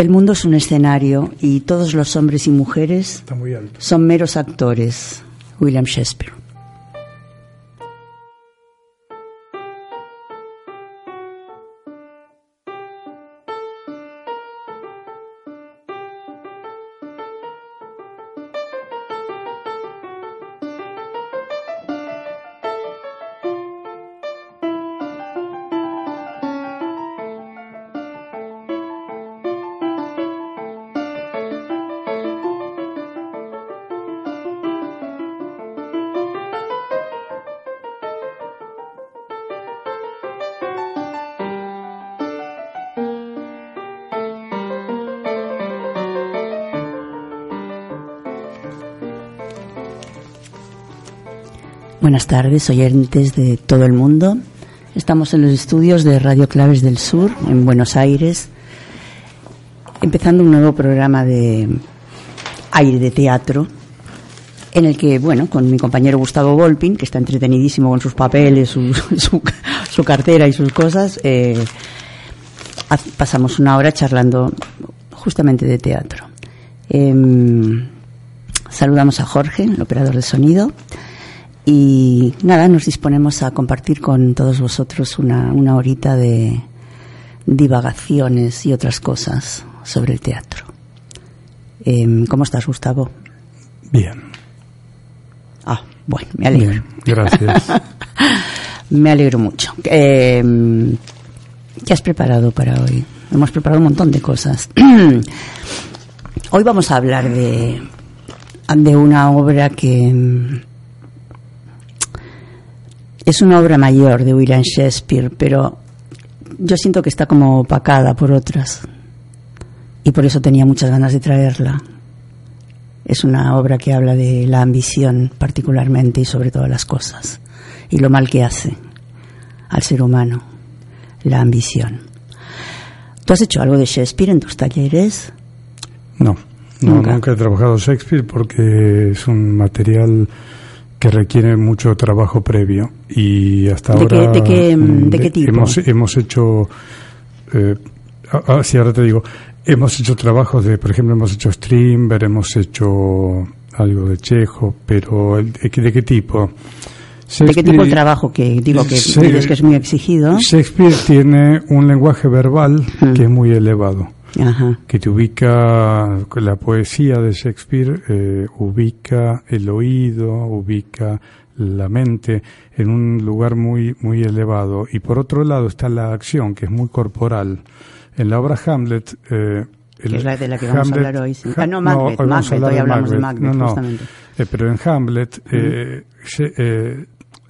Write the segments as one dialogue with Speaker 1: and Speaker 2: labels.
Speaker 1: El mundo es un escenario y todos los hombres y mujeres son meros actores. William Shakespeare. Buenas tardes, oyentes de todo el mundo. Estamos en los estudios de Radio Claves del Sur, en Buenos Aires, empezando un nuevo programa de aire de teatro, en el que, bueno, con mi compañero Gustavo Volpin, que está entretenidísimo con sus papeles, su, su, cartera y sus cosas, eh, pasamos una hora charlando justamente de teatro. Em, saludamos a Jorge, el operador de sonido. Y nada, nos disponemos a compartir con todos vosotros una, una horita de divagaciones y otras cosas sobre el teatro. Eh, ¿Cómo estás, Gustavo?
Speaker 2: Bien.
Speaker 1: Ah, bueno, me alegro.
Speaker 2: gracias.
Speaker 1: me alegro mucho. Eh, ¿Qué has preparado para hoy? Hemos preparado un montón de cosas. hoy vamos a hablar de, de una obra que es una obra mayor de William Shakespeare, pero yo siento que está como opacada por otras. Y por eso tenía muchas ganas de traerla. Es una obra que habla de la ambición particularmente y sobre todas las cosas. Y lo mal que hace al ser humano, la ambición. ¿Tú has hecho algo de Shakespeare en tus talleres?
Speaker 2: No, ¿Nunca? nunca he trabajado Shakespeare porque es un material que requiere mucho trabajo previo y hasta ahora
Speaker 1: de, qué, de qué tipo
Speaker 2: hemos, hemos hecho eh, ah, ah, sí ahora te digo hemos hecho trabajos de por ejemplo hemos hecho Strindberg hemos hecho algo de Chejo pero ¿de, de qué tipo
Speaker 1: ¿De qué tipo de trabajo que digo que que es muy exigido?
Speaker 2: Shakespeare tiene un lenguaje verbal que es muy elevado que te ubica, la poesía de Shakespeare eh, ubica el oído, ubica la mente en un lugar muy, muy elevado. Y por otro lado está la acción, que es muy corporal. En la obra Hamlet...
Speaker 1: Eh, es la de la que vamos a hablar hoy. Ah, no, Macbeth, Macbeth, hoy hablamos de Macbeth, justamente.
Speaker 2: Eh, pero en Hamlet, eh,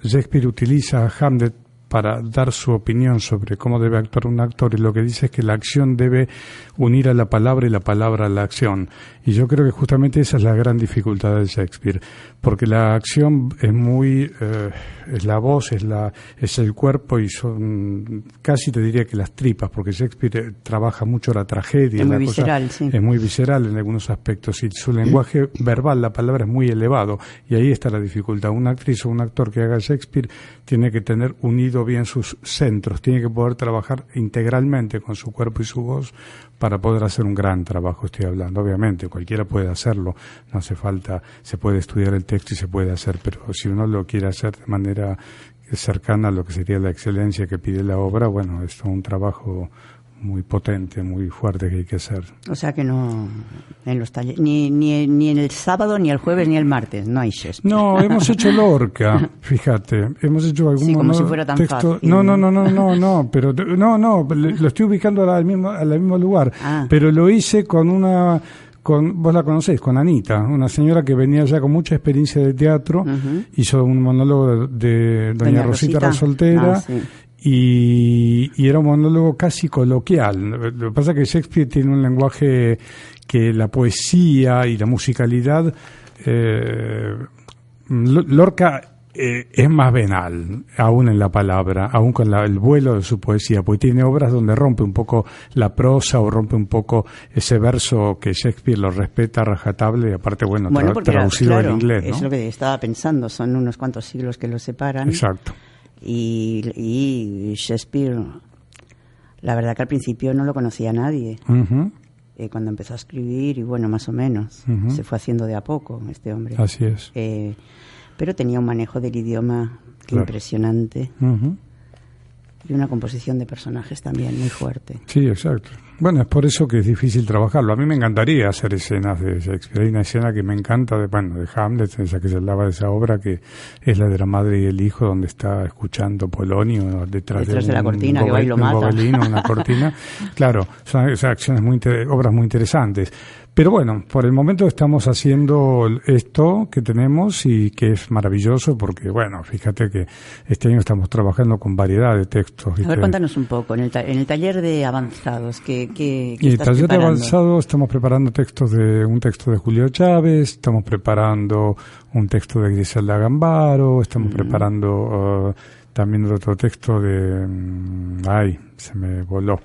Speaker 2: Shakespeare utiliza a Hamlet para dar su opinión sobre cómo debe actuar un actor y lo que dice es que la acción debe unir a la palabra y la palabra a la acción. Y yo creo que justamente esa es la gran dificultad de Shakespeare, porque la acción es muy, eh, es la voz, es, la, es el cuerpo y son casi te diría que las tripas, porque Shakespeare eh, trabaja mucho la tragedia.
Speaker 1: Es muy visceral, sí.
Speaker 2: Es muy visceral en algunos aspectos y su lenguaje verbal, la palabra es muy elevado y ahí está la dificultad. Una actriz o un actor que haga Shakespeare tiene que tener unido bien sus centros, tiene que poder trabajar integralmente con su cuerpo y su voz para poder hacer un gran trabajo, estoy hablando. Obviamente, cualquiera puede hacerlo, no hace falta, se puede estudiar el texto y se puede hacer, pero si uno lo quiere hacer de manera cercana a lo que sería la excelencia que pide la obra, bueno, es un trabajo muy potente, muy fuerte que hay que hacer.
Speaker 1: O sea que no, en los talleres, ni, ni, ni en el sábado, ni el jueves, ni el martes, no hay Shakespeare.
Speaker 2: No, hemos hecho Lorca, fíjate, hemos hecho algún
Speaker 1: sí, como si fuera tan
Speaker 2: texto. No, no, no, no, no, no, pero no, no, lo estoy ubicando al mismo, al mismo lugar, ah. pero lo hice con una con, vos la conocéis, con Anita, una señora que venía ya con mucha experiencia de teatro, hizo un monólogo de, Doña, Rosita, la soltera, ah, y, era un monólogo casi coloquial. Lo que pasa es que Shakespeare tiene un lenguaje que la poesía y la musicalidad, eh, Lorca eh, es más venal, aún en la palabra, aún con el vuelo de su poesía, porque tiene obras donde rompe un poco la prosa o rompe un poco ese verso que Shakespeare lo respeta rajatable y aparte, bueno, traducido al inglés.
Speaker 1: Es lo que estaba pensando, son unos cuantos siglos que lo separan.
Speaker 2: Exacto.
Speaker 1: Y, Shakespeare, la verdad que al principio no lo conocía nadie. Eh, cuando empezó a escribir, y bueno, más o menos, se fue haciendo de a poco este hombre.
Speaker 2: Así es.
Speaker 1: Eh, pero tenía un manejo del idioma impresionante y una composición de personajes también muy fuerte.
Speaker 2: Sí, exacto. Bueno, es por eso que es difícil trabajarlo. A mí me encantaría hacer escenas de Shakespeare. Hay una escena que me encanta de, bueno, de Hamlet, esa que se hablaba de esa obra, que es la de la madre y el hijo, donde está escuchando Polonio detrás,
Speaker 1: de, la cortina, que va y lo mata.
Speaker 2: una cortina. claro, son, son acciones muy, obras muy interesantes. Pero bueno, por el momento estamos haciendo esto que tenemos y que es maravilloso porque, bueno, fíjate que este año estamos trabajando con variedad de textos.
Speaker 1: A ver, cuéntanos un poco, en el, en el taller de avanzados, ¿qué, qué,
Speaker 2: qué En el taller de avanzados estamos preparando textos de un texto de Julio Chávez, estamos preparando un texto de Griselda Gambaro, estamos preparando uh, también otro texto de... Mm, ay, se me voló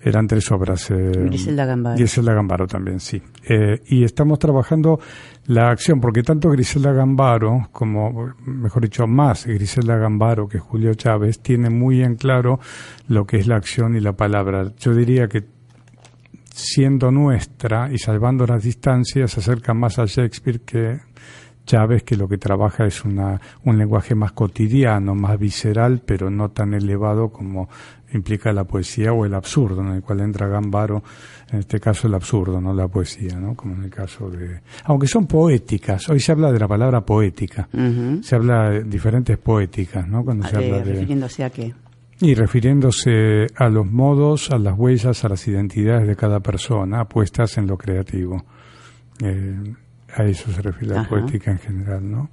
Speaker 2: eran tres obras.
Speaker 1: Eh, Griselda Gambaro.
Speaker 2: Griselda Gambaro también, sí. Eh, y estamos trabajando la acción, porque tanto Griselda Gambaro, como, mejor dicho, más Griselda Gambaro que Julio Chávez, tiene muy en claro lo que es la acción y la palabra. Yo diría que siendo nuestra y salvando las distancias, se acerca más a Shakespeare que Chávez, que lo que trabaja es una, un lenguaje más cotidiano, más visceral, pero no tan elevado como implica la poesía o el absurdo, en el cual entra Gambaro, en este caso el absurdo, no la poesía, ¿no? Como en el caso de... Aunque son poéticas, hoy se habla de la palabra poética, se habla de diferentes poéticas, ¿no? Cuando se habla
Speaker 1: de... ¿Refiriéndose a qué?
Speaker 2: Y refiriéndose a los modos, a las huellas, a las identidades de cada persona, puestas en lo creativo. Eh, a eso se refiere la poética en general, ¿no?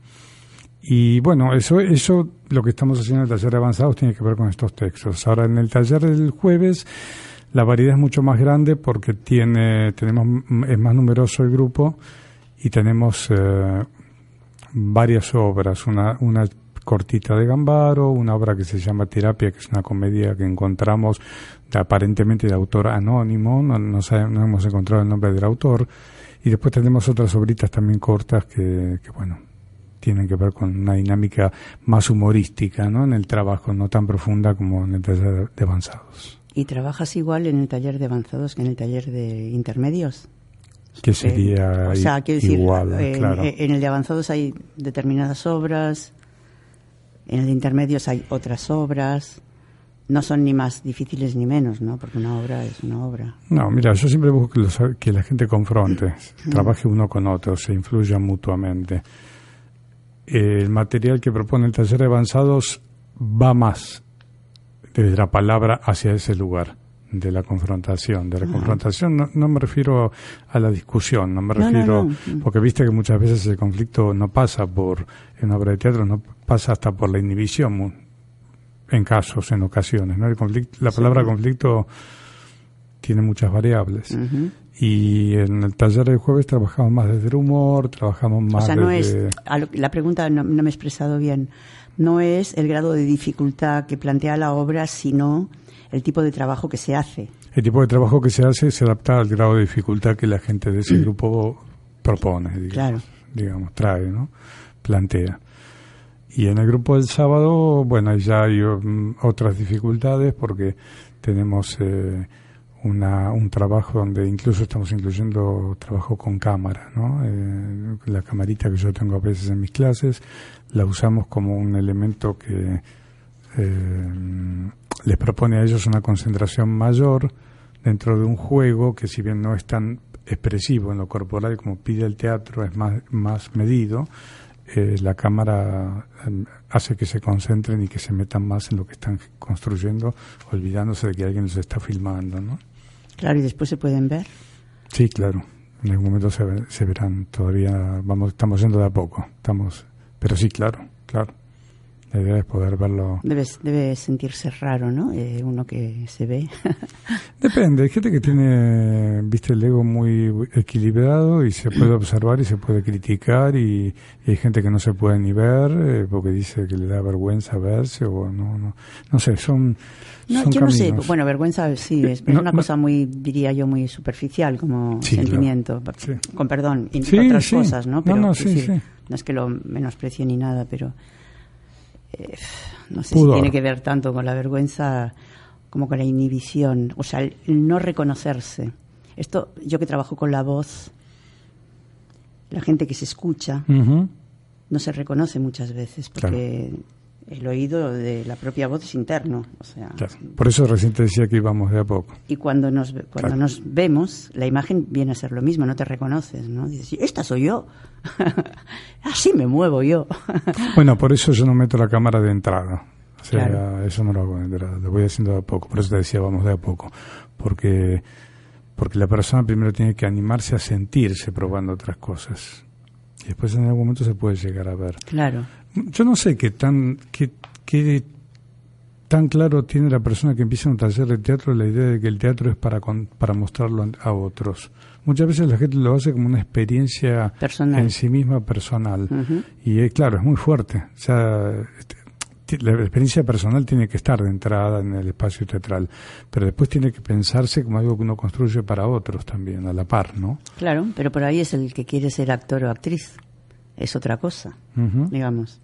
Speaker 2: Y bueno, eso, eso lo que estamos haciendo en el taller de avanzados tiene que ver con estos textos. Ahora, en el taller del jueves, la variedad es mucho más grande porque tiene, tenemos, es más numeroso el grupo y tenemos eh, varias obras. Una, una cortita de Gambaro, una obra que se llama Terapia, que es una comedia que encontramos aparentemente de autor anónimo, no, no, no hemos encontrado el nombre del autor y después tenemos otras obritas también cortas que, bueno, tienen que ver con una dinámica más humorística, ¿no? En el trabajo, no tan profunda como en el taller de avanzados.
Speaker 1: ¿Y trabajas igual en el taller de avanzados que en el taller de intermedios?
Speaker 2: Que sería igual,
Speaker 1: eh,
Speaker 2: claro.
Speaker 1: Eh, en el de avanzados hay determinadas obras, en el de intermedios hay otras obras no son ni más difíciles ni menos, ¿no? Porque una obra es una obra.
Speaker 2: No, mira, yo siempre busco que, la gente confronte, trabaje uno con otro, se influya mutuamente. El material que propone el taller de avanzados va más desde la palabra hacia ese lugar de la confrontación. De la confrontación no, me refiero a la discusión, no me refiero, porque viste que muchas veces el conflicto no pasa por, en obra de teatro, no pasa hasta por la inhibición en casos, en ocasiones. ¿no? El conflicto, la palabra conflicto tiene muchas variables. Y en el taller del jueves trabajamos más desde el humor, trabajamos más
Speaker 1: o sea, no Es, la pregunta no, me he expresado bien. No es el grado de dificultad que plantea la obra, sino el tipo de trabajo que se hace.
Speaker 2: El tipo de trabajo que se hace se adapta al grado de dificultad que la gente de ese grupo propone, digamos, claro. digamos trae, ¿no? plantea. Y en el grupo del sábado, bueno, ya hay um, otras dificultades porque tenemos eh, una, un trabajo donde incluso estamos incluyendo trabajo con cámara, ¿no? Eh, la camarita que yo tengo a veces en mis clases, la usamos como un elemento que eh, les propone a ellos una concentración mayor dentro de un juego que si bien no es tan expresivo en lo corporal como pide el teatro, es más, más medido, eh, la cámara em, hace que se concentren y que se metan más en lo que están construyendo, olvidándose de que alguien los está filmando, ¿no?
Speaker 1: Claro, y después se pueden ver.
Speaker 2: Sí, claro. En algún momento se, se verán. Todavía vamos, estamos yendo de a poco. Estamos, pero sí, claro, claro. La idea es poder verlo.
Speaker 1: Debe, debe sentirse raro, ¿no? Eh, uno que se ve.
Speaker 2: Depende, hay gente que tiene, viste, el ego muy equilibrado y se puede observar y se puede criticar y, hay gente que no se puede ni ver eh, porque dice que le da vergüenza verse o no, no, no sé, son...
Speaker 1: No, yo no sé, bueno, vergüenza sí, es, una cosa muy, diría yo, muy superficial como sentimiento, con perdón, y otras cosas, ¿no? Pero, no, no es que lo menosprecie ni nada, pero eh, no sé si tiene que ver tanto con la vergüenza como con la inhibición, o sea, el, no reconocerse. Esto, yo que trabajo con la voz, la gente que se escucha no se reconoce muchas veces porque el oído de la propia voz es interno. O sea,
Speaker 2: Por eso recién te decía que íbamos de a poco.
Speaker 1: Y cuando nos, cuando nos vemos, la imagen viene a ser lo mismo, no te reconoces, ¿no? Dices, esta soy yo. Así me muevo yo.
Speaker 2: bueno, por eso yo no meto la cámara de entrada. O sea, eso no lo hago de entrada, lo voy haciendo de a poco. Por eso te decía, vamos de a poco. Porque, porque la persona primero tiene que animarse a sentirse probando otras cosas. Y después en algún momento se puede llegar a ver.
Speaker 1: Claro.
Speaker 2: Yo no sé qué tan, qué, qué tan claro tiene la persona que empieza un taller de teatro la idea de que el teatro es para, para mostrarlo a otros. Muchas veces la gente lo hace como una experiencia en sí misma personal. Y eh, claro, es muy fuerte. O sea, este, la experiencia personal tiene que estar de entrada en el espacio teatral, pero después tiene que pensarse como algo que uno construye para otros también, a la par, ¿no?
Speaker 1: Claro, pero por ahí es el que quiere ser actor o actriz. Es otra cosa, digamos.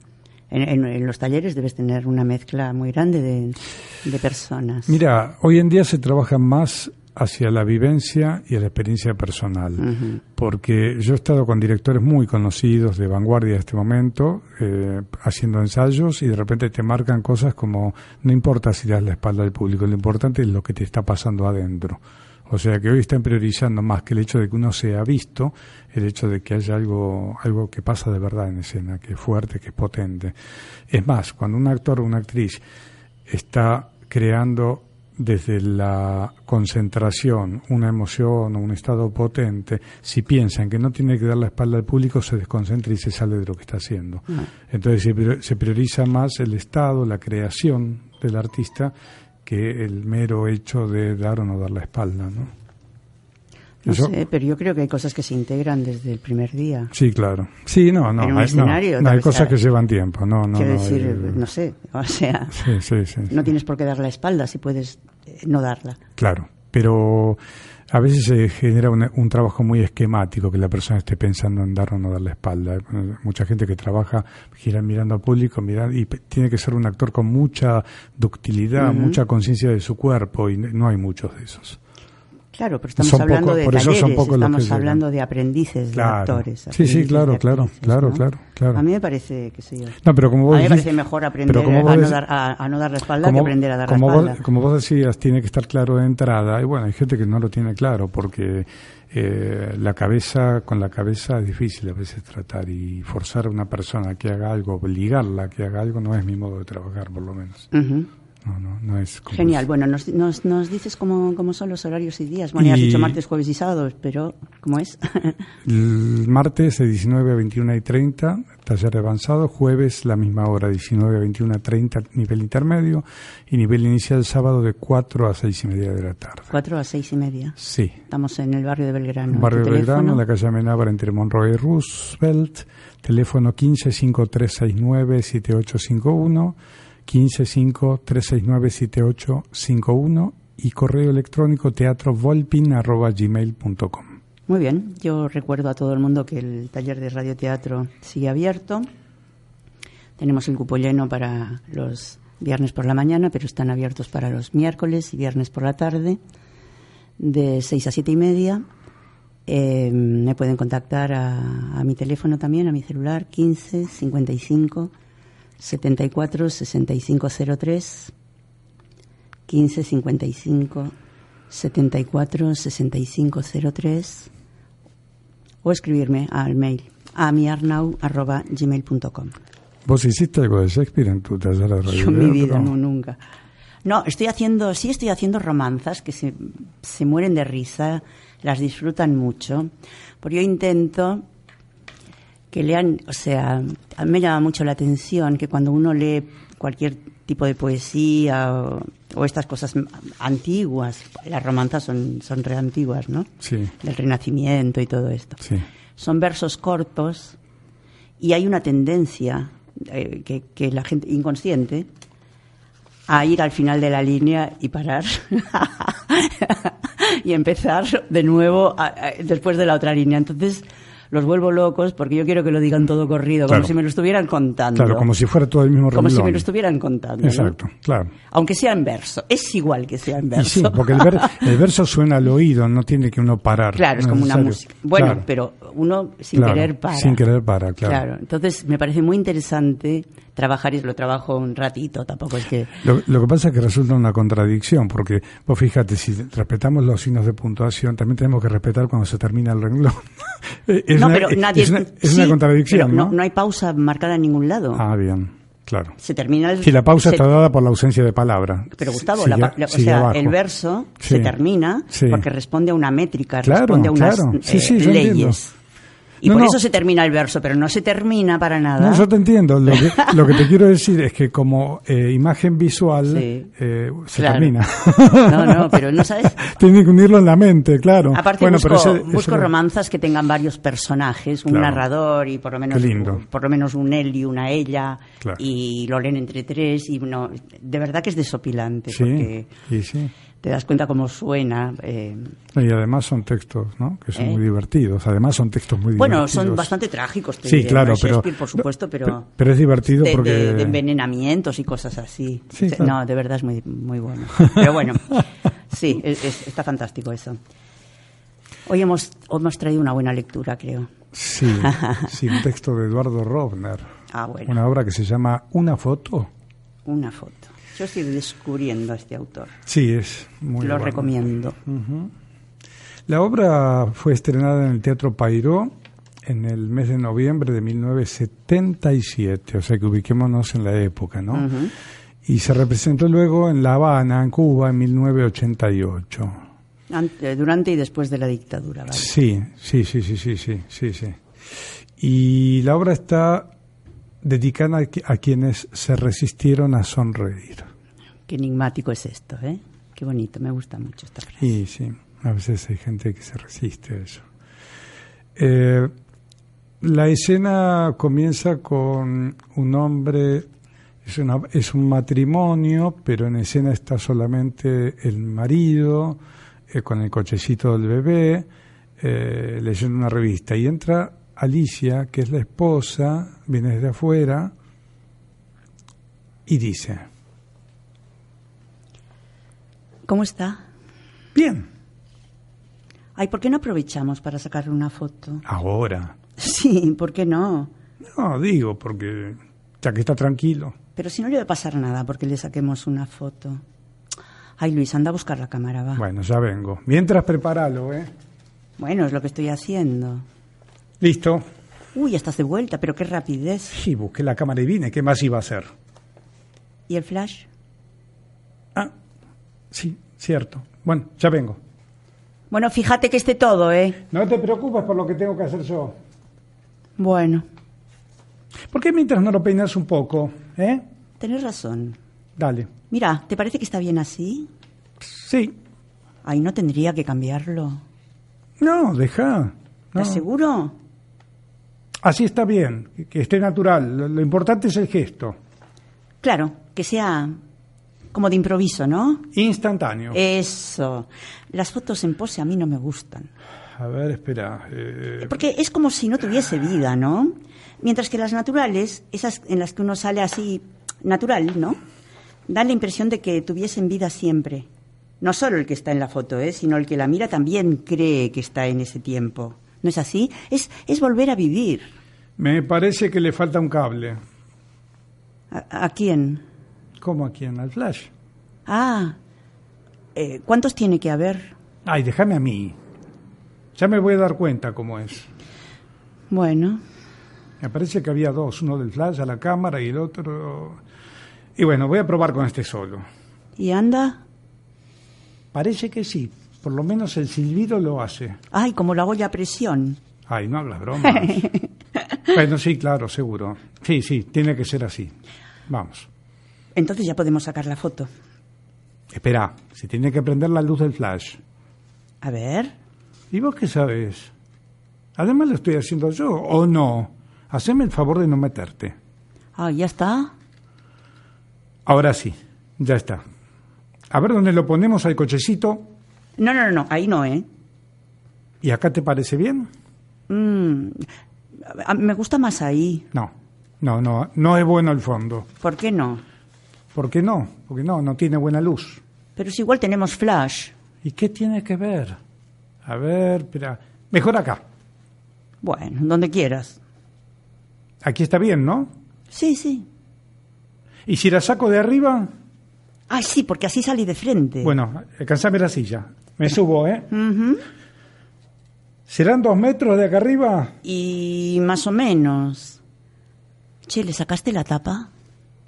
Speaker 1: En, los talleres debes tener una mezcla muy grande de, personas.
Speaker 2: Mira, hoy en día se trabaja más hacia la vivencia y a la experiencia personal, porque yo he estado con directores muy conocidos de vanguardia en este momento, eh, haciendo ensayos y de repente te marcan cosas como, no importa si das la espalda al público, lo importante es lo que te está pasando adentro. O sea que hoy están priorizando más que el hecho de que uno sea visto, el hecho de que haya algo, algo que pasa de verdad en escena, que es fuerte, que es potente. Es más, cuando un actor o una actriz está creando desde la concentración, una emoción o un estado potente, si piensan que no tiene que dar la espalda al público, se desconcentra y se sale de lo que está haciendo. Ah. Entonces se prioriza más el estado, la creación del artista que el mero hecho de dar o no dar la espalda, ¿no?
Speaker 1: No sé, pero yo creo que hay cosas que se integran desde el primer día.
Speaker 2: Sí, claro. Sí, no, no. hay, no, hay cosas que llevan tiempo, no, no.
Speaker 1: Quiero decir, no sé, o sea, no tienes por qué dar la espalda si puedes eh, no darla.
Speaker 2: Claro, pero a veces se genera un, trabajo muy esquemático, que la persona esté pensando en dar o no dar la espalda. Mucha gente que trabaja gira mirando al público mirando, y tiene que ser un actor con mucha ductilidad, mucha conciencia de su cuerpo, y no hay muchos de esos.
Speaker 1: Claro, pero estamos hablando de talleres, estamos hablando de aprendices, de actores.
Speaker 2: Sí, sí, claro, claro, claro, claro, claro.
Speaker 1: A mí me parece, que.
Speaker 2: No, pero como vos
Speaker 1: a mí me parece mejor aprender a, no dar, a, no dar la espalda que aprender a dar la espalda.
Speaker 2: como vos decías, tiene que estar claro de entrada. Y bueno, hay gente que no lo tiene claro porque eh, la cabeza, con la cabeza es difícil a veces tratar y forzar a una persona que haga algo, obligarla a que haga algo, no es mi modo de trabajar, por lo menos. No, no, no es
Speaker 1: Genial. Bueno, nos, nos, nos dices cómo, cómo, son los horarios y días. Bueno, ya has dicho martes, jueves y sábados, pero ¿cómo es?
Speaker 2: el martes de 19 a 21 y 30, taller avanzado. Jueves, la misma hora, 19 a 21 y 30, nivel intermedio. Y nivel inicial, sábado, de 4 a 6 y media de la tarde.
Speaker 1: 4 a 6 y media.
Speaker 2: Sí.
Speaker 1: Estamos en el barrio de Belgrano.
Speaker 2: Barrio de Belgrano, en la calle Amenábar, entre Monroe y Roosevelt. Teléfono 15 5369 7851 155-369-7851 y correo electrónico teatrovolpin.gmail.com.
Speaker 1: Muy bien, yo recuerdo a todo el mundo que el taller de radioteatro sigue abierto. Tenemos el cupo lleno para los viernes por la mañana, pero están abiertos para los miércoles y viernes por la tarde, de 6 a 7 y media. Eh, me pueden contactar a, a, mi teléfono también, a mi celular, 15 55 74 6503 15 55 74 6503 o escribirme al mail a miarnau.gmail.com.
Speaker 2: ¿Vos hiciste algo de Shakespeare en tu taller de radio?
Speaker 1: Yo en mi vida, no, nunca. No, estoy haciendo, sí estoy haciendo romanzas que se, se mueren de risa, las disfrutan mucho, porque yo intento que lean, o sea, a mí me llama mucho la atención que cuando uno lee cualquier tipo de poesía o, estas cosas antiguas, las romanzas son, son re antiguas, ¿no?
Speaker 2: Sí.
Speaker 1: Del Renacimiento y todo esto.
Speaker 2: Sí.
Speaker 1: Son versos cortos y hay una tendencia eh, que, que la gente inconsciente a ir al final de la línea y parar y empezar de nuevo a- a- después de la otra línea. Entonces los vuelvo locos porque yo quiero que lo digan todo corrido,
Speaker 2: Claro.
Speaker 1: como si me lo estuvieran contando.
Speaker 2: Claro, como si fuera todo el mismo
Speaker 1: Como si me lo estuvieran contando. ¿no?
Speaker 2: Exacto, claro.
Speaker 1: Aunque sea en verso. Es igual que sea en
Speaker 2: Y
Speaker 1: verso.
Speaker 2: sí, porque el, ver- el verso suena al oído, no tiene que uno parar.
Speaker 1: Claro, es como una música. Bueno,
Speaker 2: Claro,
Speaker 1: pero uno sin
Speaker 2: claro,
Speaker 1: querer para.
Speaker 2: Sin querer para, claro.
Speaker 1: entonces me parece muy interesante trabajar y lo trabajo un ratito, tampoco es que...
Speaker 2: Lo, lo que pasa es que resulta una contradicción, porque vos fíjate, si respetamos los signos de puntuación, también tenemos que respetar cuando se termina el renglón. es
Speaker 1: no,
Speaker 2: una,
Speaker 1: pero
Speaker 2: es
Speaker 1: nadie...
Speaker 2: una, es
Speaker 1: sí,
Speaker 2: una contradicción,
Speaker 1: pero
Speaker 2: ¿no?
Speaker 1: no hay pausa marcada en ningún lado.
Speaker 2: Ah, bien, claro.
Speaker 1: Se termina el...
Speaker 2: Si la pausa
Speaker 1: se-
Speaker 2: está dada por la ausencia de palabra.
Speaker 1: Pero Gustavo,
Speaker 2: Sigue-
Speaker 1: la la- o sea,
Speaker 2: abajo.
Speaker 1: el verso
Speaker 2: Sí.
Speaker 1: se termina
Speaker 2: Sí.
Speaker 1: porque responde a una métrica,
Speaker 2: Claro,
Speaker 1: responde a unas
Speaker 2: claro. Sí,
Speaker 1: eh,
Speaker 2: entiendo.
Speaker 1: Y
Speaker 2: No,
Speaker 1: por
Speaker 2: no.
Speaker 1: eso se termina el verso, pero no se termina para nada.
Speaker 2: No, yo te entiendo. Lo que, lo que te quiero decir es que como eh, imagen visual
Speaker 1: Sí.
Speaker 2: eh, se
Speaker 1: Claro.
Speaker 2: termina.
Speaker 1: No, no, pero no sabes.
Speaker 2: Tiene que unirlo en la mente, claro.
Speaker 1: Aparte
Speaker 2: Bueno,
Speaker 1: busco,
Speaker 2: ese
Speaker 1: busco romanzas que tengan varios personajes, un
Speaker 2: Claro.
Speaker 1: narrador y por lo menos
Speaker 2: lindo.
Speaker 1: por lo menos un él y una ella
Speaker 2: Claro.
Speaker 1: y lo leen entre tres y no, de verdad que es desopilante
Speaker 2: Sí,
Speaker 1: porque
Speaker 2: y sí.
Speaker 1: Te das cuenta cómo suena. eh,
Speaker 2: Y además son textos, ¿no? Que son
Speaker 1: ¿Eh?
Speaker 2: muy divertidos. Además son textos muy
Speaker 1: bueno,
Speaker 2: divertidos.
Speaker 1: son bastante trágicos. te
Speaker 2: Sí,
Speaker 1: diré,
Speaker 2: claro, pero-
Speaker 1: por supuesto, pero
Speaker 2: Pero es divertido
Speaker 1: de,
Speaker 2: porque...
Speaker 1: de- de envenenamientos y cosas así.
Speaker 2: Sí,
Speaker 1: O sea,
Speaker 2: claro.
Speaker 1: No, de verdad es muy, muy bueno. Pero bueno, sí, es- es- está fantástico eso. Hoy hemos, hemos traído una buena lectura, creo.
Speaker 2: Sí, sí, un texto de Eduardo Robner.
Speaker 1: Ah, bueno.
Speaker 2: Una obra que se llama Una foto.
Speaker 1: Una foto. Yo estoy descubriendo a este autor.
Speaker 2: Sí, es muy
Speaker 1: Lo
Speaker 2: bueno.
Speaker 1: recomiendo.
Speaker 2: La obra fue estrenada en el Teatro Pairó en el mes de noviembre de 1977, o sea que ubiquémonos en la época, ¿no?
Speaker 1: Ujú.
Speaker 2: Y se representó luego en La Habana, en Cuba, en 1988.
Speaker 1: Ante- durante y después de la dictadura, ¿vale?
Speaker 2: Sí, sí, sí, sí, sí, sí, sí, sí. Y la obra está dedicada a, a quienes se resistieron a sonreír.
Speaker 1: Qué enigmático es esto, ¿eh? Qué bonito, me gusta mucho esta frase.
Speaker 2: Y sí, a veces hay gente que se resiste a eso. Eh, la escena comienza con un hombre, es un matrimonio, pero en escena está solamente el marido, eh, con el cochecito del bebé, eh, leyendo una revista. Y entra Alicia, que es la esposa, viene desde afuera, y dice,
Speaker 1: ¿Cómo está?
Speaker 2: bien,
Speaker 1: Ay, ¿por qué no aprovechamos para sacarle una foto?
Speaker 2: ahora.
Speaker 1: Sí, ¿por qué no?
Speaker 2: No, digo, porque ya que está tranquilo.
Speaker 1: Pero si no le va a pasar nada porque le saquemos una foto. Ay, Luis, anda a buscar la cámara, va.
Speaker 2: Bueno, ya vengo. Mientras prepáralo, ¿eh?
Speaker 1: Bueno, es lo que estoy haciendo.
Speaker 2: Listo.
Speaker 1: Uy, ya estás de vuelta, pero qué rapidez.
Speaker 2: Sí, busqué la cámara y vine. ¿Qué más iba a hacer?
Speaker 1: ¿Y el flash?
Speaker 2: Sí, cierto. Bueno, ya vengo.
Speaker 1: Bueno, fíjate que esté todo, ¿eh?
Speaker 2: No te preocupes por lo que tengo que hacer yo.
Speaker 1: Bueno,
Speaker 2: ¿Por qué mientras no lo peinas un poco? ¿Eh?
Speaker 1: tenés razón.
Speaker 2: Dale.
Speaker 1: Mira, ¿te parece que está bien así?
Speaker 2: Sí.
Speaker 1: Ay, no tendría que cambiarlo.
Speaker 2: No, deja. No.
Speaker 1: ¿Estás seguro?
Speaker 2: Así está bien, que- que esté natural. Lo, lo importante es el gesto.
Speaker 1: Claro, que sea como de improviso, ¿no?
Speaker 2: Instantáneo.
Speaker 1: Eso. Las fotos en pose a mí no me gustan.
Speaker 2: A ver, espera. eh,
Speaker 1: Porque es como si no tuviese vida, ¿no? Mientras que las naturales, esas en las que uno sale así natural, ¿no? Dan la impresión de que tuviesen vida siempre. No solo el que está en la foto, ¿eh? sino el que la mira también cree que está en ese tiempo. ¿No es así? Es, es volver a vivir.
Speaker 2: me parece que le falta un cable.
Speaker 1: ¿A, a quién?
Speaker 2: ¿Cómo aquí en el flash?
Speaker 1: Ah, eh, ¿cuántos tiene que haber?
Speaker 2: Ay, déjame a mí. Ya me voy a dar cuenta cómo es.
Speaker 1: Bueno,
Speaker 2: Me parece que había dos, uno del flash a la cámara y el otro... Y bueno, voy a probar con este solo.
Speaker 1: ¿y anda?
Speaker 2: Parece que sí, por lo menos el silbido lo hace.
Speaker 1: Ay, como lo hago ya a presión.
Speaker 2: Ay, no hagas bromas. Bueno, sí, claro, seguro. Sí, sí, tiene que ser así. Vamos.
Speaker 1: Entonces ya podemos sacar la foto.
Speaker 2: Espera, se tiene que prender la luz del flash.
Speaker 1: A ver.
Speaker 2: ¿Y vos qué sabes? Además lo estoy haciendo yo, ¿o no? Haceme el favor de no meterte.
Speaker 1: Ah, ya está.
Speaker 2: Ahora sí, ya está. A ver dónde lo ponemos al cochecito.
Speaker 1: No, no, no, ahí no, ¿eh?
Speaker 2: ¿Y acá te parece bien?
Speaker 1: Mm, me gusta más ahí.
Speaker 2: No, no, no, no es bueno el fondo.
Speaker 1: ¿Por qué no?
Speaker 2: ¿Por qué no? Porque no, no tiene buena luz.
Speaker 1: Pero si igual tenemos flash.
Speaker 2: ¿Y qué tiene que ver? A ver, espera. Mejor acá.
Speaker 1: Bueno, donde quieras.
Speaker 2: Aquí está bien, ¿no?
Speaker 1: Sí, sí.
Speaker 2: ¿Y si la saco de arriba?
Speaker 1: Ay, sí, porque así salí de frente.
Speaker 2: Bueno, alcanzame la silla. Me subo, ¿eh? ¿Serán dos metros de acá arriba?
Speaker 1: Y más o menos. Che, ¿le sacaste la tapa?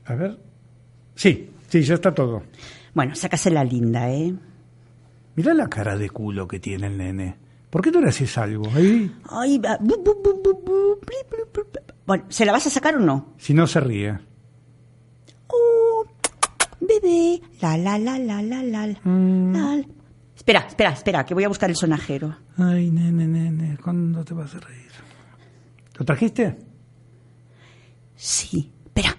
Speaker 2: A ver. Sí, sí, ya está todo.
Speaker 1: Bueno, sácase la linda, ¿eh?
Speaker 2: Mirá la cara de culo que tiene el nene. ¿Por qué no le haces algo? Ahí,
Speaker 1: Ay, va. bu, bu, bu. Bueno, ¿se la vas a sacar o no?
Speaker 2: si no se ríe.
Speaker 1: Oh, bebé. La, la, la, la, la, la. la. la. Espera, espera, espera, que voy a buscar el sonajero.
Speaker 2: Ay, nene, nene, ¿cuándo te vas a reír? ¿Lo trajiste?
Speaker 1: Sí. Espera.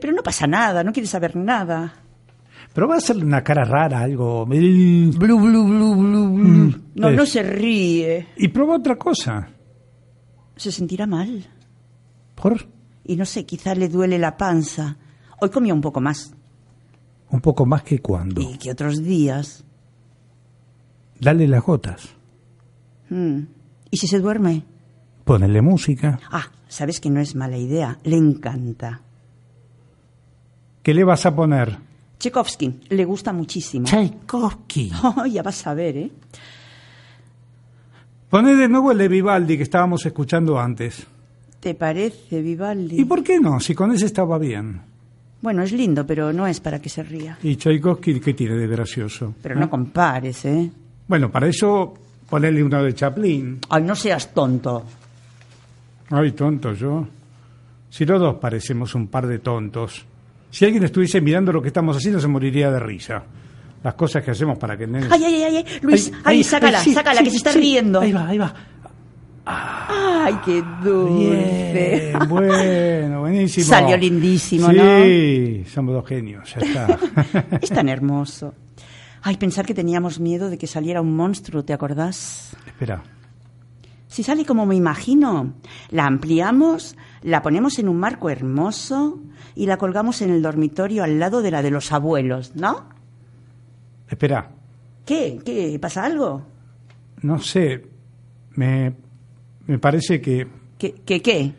Speaker 1: Pero no pasa nada, no quiere saber nada.
Speaker 2: Pero va a hacerle una cara rara, algo.
Speaker 1: Blu, blu, blu, blu, blu. No, no se ríe.
Speaker 2: Y prueba otra cosa.
Speaker 1: Se sentirá mal.
Speaker 2: Por
Speaker 1: Y no sé, quizá le duele la panza. Hoy comió un poco más.
Speaker 2: un poco más que cuando.
Speaker 1: Y que otros días.
Speaker 2: Dale las gotas.
Speaker 1: Mm. ¿Y si se duerme?
Speaker 2: Ponele música.
Speaker 1: Ah, sabes que no es mala idea. Le encanta.
Speaker 2: ¿Qué le vas a poner?
Speaker 1: Tchaikovsky, le gusta muchísimo.
Speaker 2: Tchaikovsky.
Speaker 1: Oh, ya vas a ver, ¿eh?
Speaker 2: Poné de nuevo el de Vivaldi que estábamos escuchando antes.
Speaker 1: ¿Te parece, Vivaldi?
Speaker 2: ¿Y por qué no? Si con ese estaba bien.
Speaker 1: Bueno, es lindo, pero no es para que se ría.
Speaker 2: ¿Y Tchaikovsky qué tiene de gracioso?
Speaker 1: Pero no compares, ¿eh?
Speaker 2: Bueno, para eso ponerle uno de Chaplin.
Speaker 1: Ay, no seas tonto.
Speaker 2: Ay, tonto yo. Si los dos parecemos un par de tontos. Si alguien estuviese mirando lo que estamos haciendo, se moriría de risa. Las cosas que hacemos para que el nene...
Speaker 1: Ay, ay, ay, ay, Luis, ay, sácala,
Speaker 2: sí,
Speaker 1: sácala,
Speaker 2: sí,
Speaker 1: que se está
Speaker 2: sí.
Speaker 1: riendo.
Speaker 2: Ahí va, ahí va.
Speaker 1: Ay, qué dulce.
Speaker 2: Bien, bueno, buenísimo.
Speaker 1: Salió lindísimo,
Speaker 2: sí,
Speaker 1: ¿no?
Speaker 2: Sí, somos dos genios, ya está.
Speaker 1: Es tan hermoso. Ay, pensar que teníamos miedo de que saliera un monstruo, ¿te acordás?
Speaker 2: Espera,
Speaker 1: Si sale como me imagino, la ampliamos, la ponemos en un marco hermoso y la colgamos en el dormitorio al lado de la de los abuelos, ¿no?
Speaker 2: espera.
Speaker 1: ¿Qué? ¿Qué? ¿Pasa algo?
Speaker 2: No sé, me, me parece que...
Speaker 1: ¿Qué? ¿Qué? ¿Qué?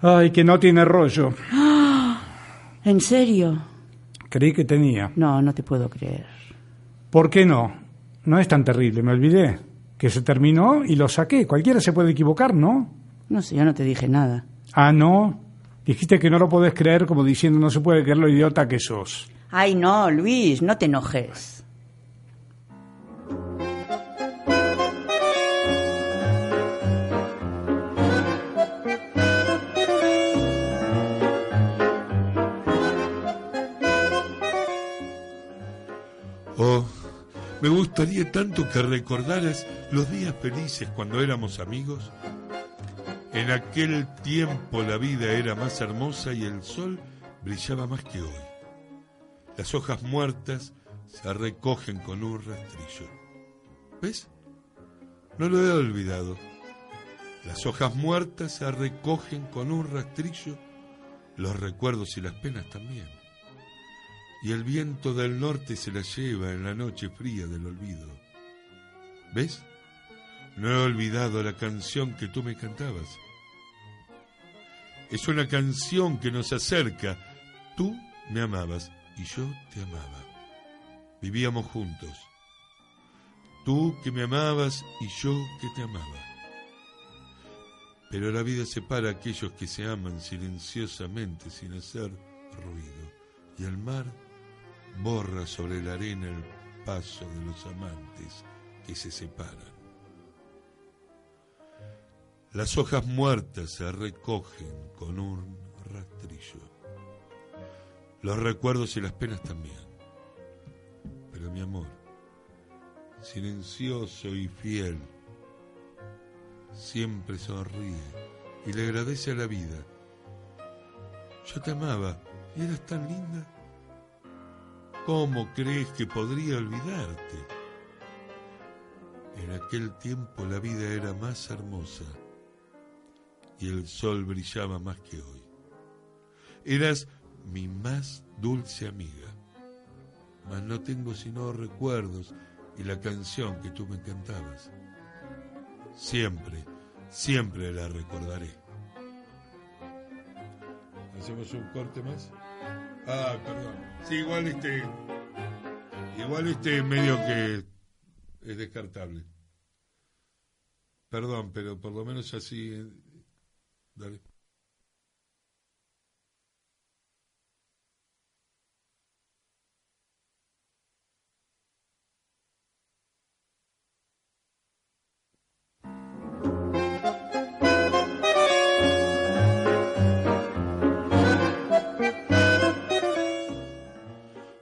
Speaker 2: Ay, que no tiene rollo.
Speaker 1: ¿En serio?
Speaker 2: Creí que tenía.
Speaker 1: No, no te puedo creer.
Speaker 2: ¿Por qué no? No es tan terrible, me olvidé. Que se terminó y lo saqué. Cualquiera se puede equivocar, ¿no?
Speaker 1: No sé, yo no te dije nada.
Speaker 2: Ah, no. Dijiste que no lo podés creer como diciendo no se puede creer lo idiota que sos.
Speaker 1: Ay, no, Luis, no te enojes.
Speaker 3: Oh, me gustaría tanto que recordaras los días felices cuando éramos amigos. En aquel tiempo la vida era más hermosa y el sol brillaba más que hoy. Las hojas muertas se recogen con un rastrillo. ¿Ves? No lo he olvidado. Las hojas muertas se recogen con un rastrillo, los recuerdos y las penas también y el viento del norte se la lleva en la noche fría del olvido. ¿Ves? No he olvidado la canción que tú me cantabas. Es una canción que nos acerca. Tú me amabas y yo te amaba. Vivíamos juntos. Tú que me amabas y yo que te amaba. Pero la vida separa a aquellos que se aman silenciosamente sin hacer ruido. Y el mar borra sobre la arena el paso de los amantes que se separan. Las hojas muertas se recogen con un rastrillo. Los recuerdos y las penas también. Pero mi amor, silencioso y fiel, siempre sonríe y le agradece a la vida. Yo te amaba y eras tan linda. ¿Cómo crees que podría olvidarte? En aquel tiempo la vida era más hermosa y el sol brillaba más que hoy. Eras mi más dulce amiga, mas no tengo sino recuerdos y la canción que tú me cantabas. Siempre, siempre la recordaré. ¿Hacemos un corte más? Ah, perdón. Sí, igual este. Igual este medio que es descartable. Perdón, pero por lo menos así. Dale.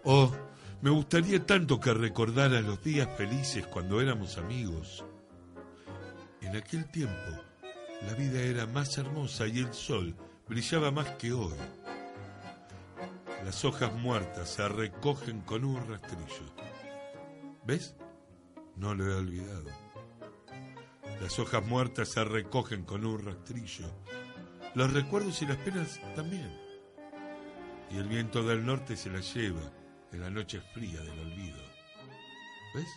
Speaker 3: Oh, me gustaría tanto que recordara los días felices cuando éramos amigos. En aquel tiempo, la vida era más hermosa y el sol brillaba más que hoy. Las hojas muertas se recogen con un rastrillo. ¿Ves? No lo he olvidado. Las hojas muertas se recogen con un rastrillo. Los recuerdos y las penas también. Y el viento del norte se las lleva en la noche fría del olvido. ¿Ves?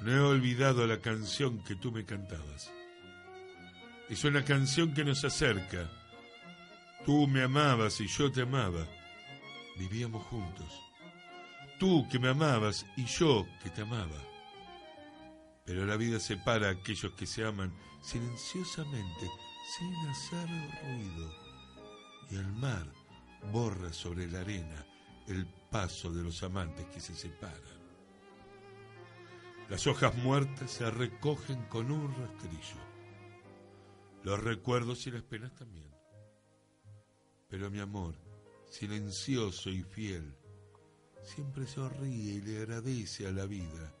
Speaker 3: No he olvidado la canción que tú me cantabas. Es una canción que nos acerca. Tú me amabas y yo te amaba. Vivíamos juntos. Tú que me amabas y yo que te amaba. Pero la vida separa a aquellos que se aman silenciosamente, sin hacer ruido. Y el mar borra sobre la arena el paso de los amantes que se separan. Las hojas muertas se recogen con un rastrillo. Los recuerdos y las penas también. Pero mi amor, silencioso y fiel, siempre sonríe y le agradece a la vida.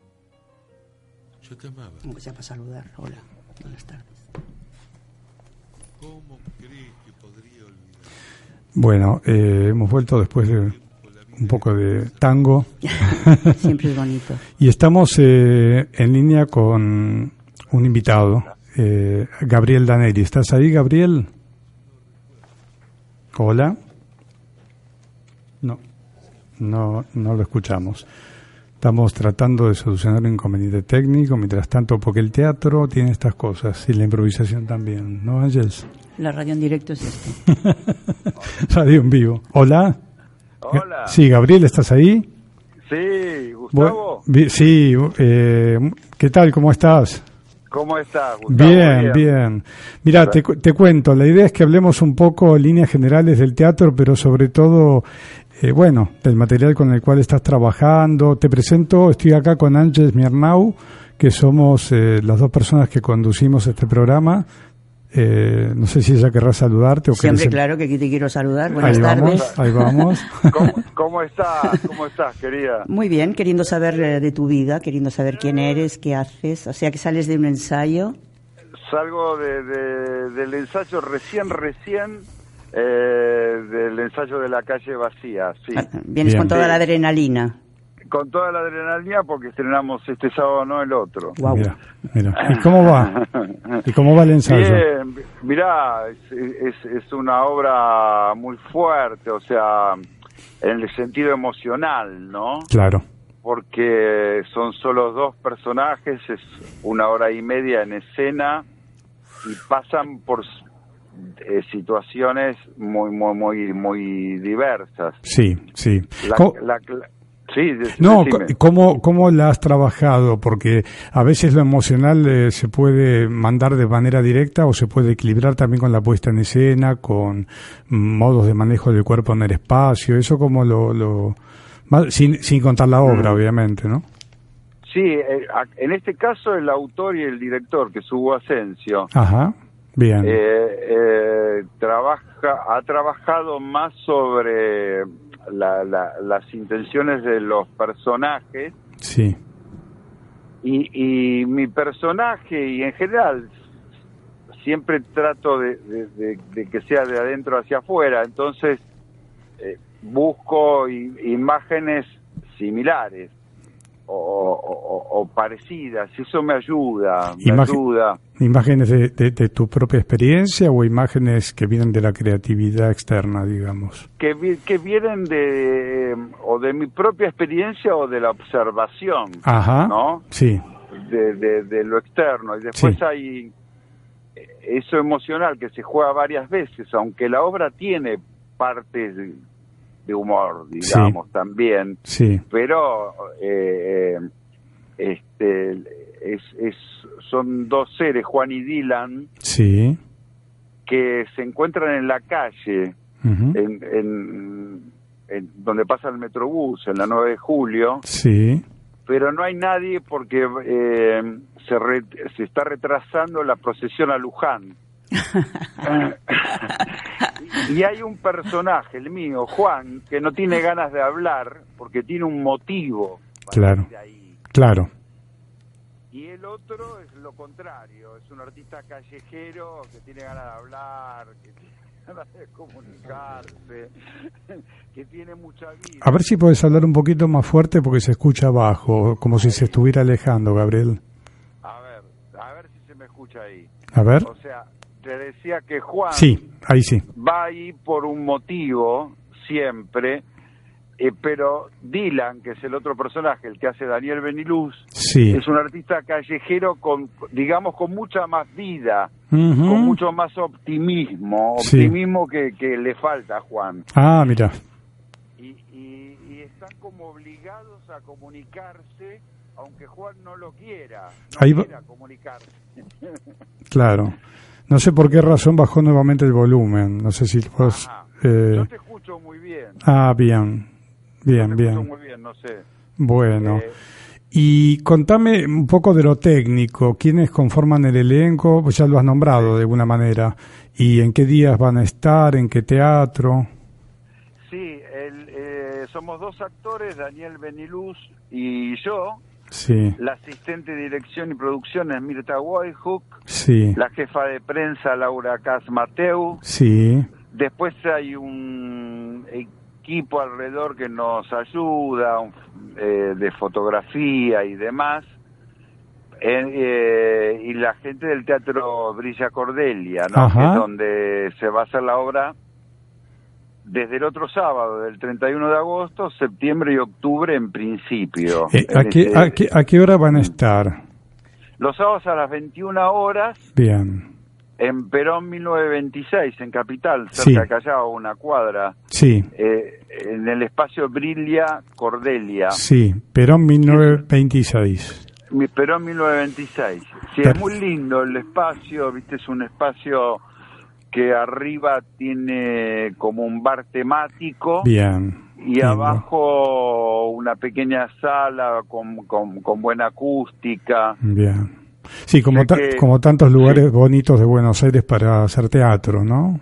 Speaker 3: Yo te amaba.
Speaker 1: Aunque sea para saludar. Hola, buenas tardes.
Speaker 3: ¿Cómo crees que podría olvidar?
Speaker 2: Bueno, eh, hemos vuelto después de un poco de tango
Speaker 1: Siempre es bonito.
Speaker 2: y estamos eh, en línea con un invitado, eh, Gabriel Daneri. ¿Estás ahí, Gabriel? Hola. No, no, no lo escuchamos. Estamos tratando de solucionar un inconveniente técnico, mientras tanto, porque el teatro tiene estas cosas y la improvisación también, ¿no, Ángels?
Speaker 1: La radio en directo es esto.
Speaker 2: Radio en vivo. Hola.
Speaker 4: Hola.
Speaker 2: Sí, Gabriel, ¿estás ahí?
Speaker 4: Sí, Gustavo.
Speaker 2: Sí, eh, ¿qué tal? ¿Cómo estás?
Speaker 4: ¿Cómo estás, Gustavo?
Speaker 2: Bien, bien. Mira, te, cu- te cuento, la idea es que hablemos un poco en líneas generales del teatro, pero sobre todo, eh, bueno, del material con el cual estás trabajando. Te presento, estoy acá con Ángeles Miernau, que somos eh, las dos personas que conducimos este programa. Eh, no sé si ella querrá saludarte o
Speaker 1: Siempre,
Speaker 2: querés-
Speaker 1: claro que aquí te quiero saludar. Buenas
Speaker 2: Ahí
Speaker 1: tardes.
Speaker 2: vamos, ahí vamos.
Speaker 4: ¿Cómo, cómo estás? ¿Cómo estás, querida?
Speaker 1: Muy bien, queriendo saber eh, de tu vida, queriendo saber quién eres, qué haces. O sea, que sales de un ensayo.
Speaker 4: Salgo de, de- del ensayo recién, recién, eh, del ensayo de la calle vacía, sí.
Speaker 1: Ah, Vienes
Speaker 2: Bien.
Speaker 1: con toda la adrenalina.
Speaker 4: Con toda la adrenalina porque estrenamos este sábado, no el otro.
Speaker 1: Guau.
Speaker 2: Mira, mira. ¿Y cómo va? ¿Y cómo va el ensayo?
Speaker 4: Bien, mirá, es, es, es una obra muy fuerte, o sea, en el sentido emocional, ¿no?
Speaker 2: Claro.
Speaker 4: porque son solo dos personajes, es una hora y media en escena y pasan por eh, situaciones muy muy muy muy diversas.
Speaker 2: Sí, sí.
Speaker 4: La- la- la- sí,
Speaker 2: No,
Speaker 4: decime.
Speaker 2: ¿cómo, ¿cómo la has trabajado? Porque a veces lo emocional eh, se puede mandar de manera directa o se puede equilibrar también con la puesta en escena, con modos de manejo del cuerpo en el espacio, eso como lo... lo sin, sin contar la
Speaker 4: Mm.
Speaker 2: obra, obviamente, ¿no?
Speaker 4: Sí, eh, en este caso el autor y el director, que es Hugo Asensio,
Speaker 2: Ajá, bien.
Speaker 4: eh, eh, trabaja, ha trabajado más sobre la- la- las intenciones de los personajes.
Speaker 2: Sí,
Speaker 4: y, y mi personaje y en general siempre trato de, de- de- de que sea de adentro hacia afuera, entonces eh, busco i- imágenes similares o, o- o parecidas, eso me ayuda, me ayuda.
Speaker 2: ¿Imágenes de, de- de tu propia experiencia o imágenes que vienen de la creatividad externa, digamos?
Speaker 4: que, vi- que vienen de o de mi propia experiencia o de la observación,
Speaker 2: Ajá,
Speaker 4: ¿no?
Speaker 2: sí,
Speaker 4: De, de- de lo externo. Y después
Speaker 2: Sí.
Speaker 4: hay eh, eso emocional que se juega varias veces, aunque la obra tiene partes de, de humor, digamos, también,
Speaker 2: sí,
Speaker 4: pero eh, eh, este es, es, son dos seres, Juan y Dylan,
Speaker 2: sí.
Speaker 4: que se encuentran en la calle en, en- en donde pasa el Metrobús, en la 9 de julio,
Speaker 2: Sí,
Speaker 4: pero no hay nadie porque eh, se, re- se está retrasando la procesión a Luján. y hay un personaje, el mío, Juan, que no tiene ganas de hablar porque tiene un motivo. para
Speaker 2: Claro.
Speaker 4: ahí.
Speaker 2: claro.
Speaker 4: Y el otro es lo contrario, es un artista callejero que tiene ganas de hablar, que tiene ganas de comunicarse, que tiene mucha vida.
Speaker 2: A ver si puedes hablar un poquito más fuerte porque se escucha abajo, como si se estuviera alejando, Gabriel.
Speaker 4: A ver, a ver si se me escucha ahí.
Speaker 2: A ver.
Speaker 4: O sea, te decía que Juan
Speaker 2: Sí, ahí sí.
Speaker 4: va ahí por un motivo siempre, eh, pero Dylan, que es el otro personaje, el que hace Daniel Beniluz,
Speaker 2: Sí.
Speaker 4: es un artista callejero con, digamos, con mucha más vida, con mucho más optimismo,
Speaker 2: Sí.
Speaker 4: optimismo que, que le falta a Juan.
Speaker 2: Ah, mira.
Speaker 4: Y, y- y están como obligados a comunicarse, aunque Juan no lo quiera, no
Speaker 2: Ahí va-
Speaker 4: quiera comunicarse.
Speaker 2: Claro. No sé por qué razón bajó nuevamente el volumen. No sé si vos... Eh,
Speaker 4: Yo te escucho muy bien.
Speaker 2: Ah, bien. Bien, bien.
Speaker 4: muy bien, no sé.
Speaker 2: Bueno.
Speaker 4: Eh,
Speaker 2: Y contame un poco de lo técnico. ¿Quiénes conforman el elenco? Pues ya lo has nombrado de alguna manera. ¿Y en qué días van a estar? ¿En qué teatro?
Speaker 4: sí, el, eh, somos dos actores, Daniel Beniluz y yo.
Speaker 2: Sí,
Speaker 4: La asistente de dirección y producción es Mirta Wayhook.
Speaker 2: sí,
Speaker 4: La jefa de prensa, Laura Cas Mateu.
Speaker 2: sí.
Speaker 4: Después hay un equipo alrededor que nos ayuda, eh, de fotografía y demás. Eh, eh, y la gente del Teatro Brilla Cordelia, ¿no?
Speaker 2: Ajá.
Speaker 4: Que es donde se va a hacer la obra desde el otro sábado, del 31 de agosto, septiembre y octubre en principio.
Speaker 2: Eh, ¿a, qué,
Speaker 4: este-
Speaker 2: a, qué, ¿A qué hora van a estar?
Speaker 4: Los sábados a las 21 horas
Speaker 2: Bien.
Speaker 4: En Perón 1926, en Capital, cerca
Speaker 2: Sí.
Speaker 4: de Callao, una cuadra.
Speaker 2: Sí,
Speaker 4: eh, en el espacio Brilla Cordelia,
Speaker 2: sí. Perón 1926.
Speaker 4: mi Perón 1926. Sí, es muy lindo el espacio, viste, es un espacio que arriba tiene como un bar temático
Speaker 2: Bien.
Speaker 4: y
Speaker 2: lindo.
Speaker 4: abajo una pequeña sala con, con, con buena acústica.
Speaker 2: Bien. Sí, como, ta-
Speaker 4: que-
Speaker 2: como tantos lugares bonitos de Buenos Aires para hacer teatro, ¿no?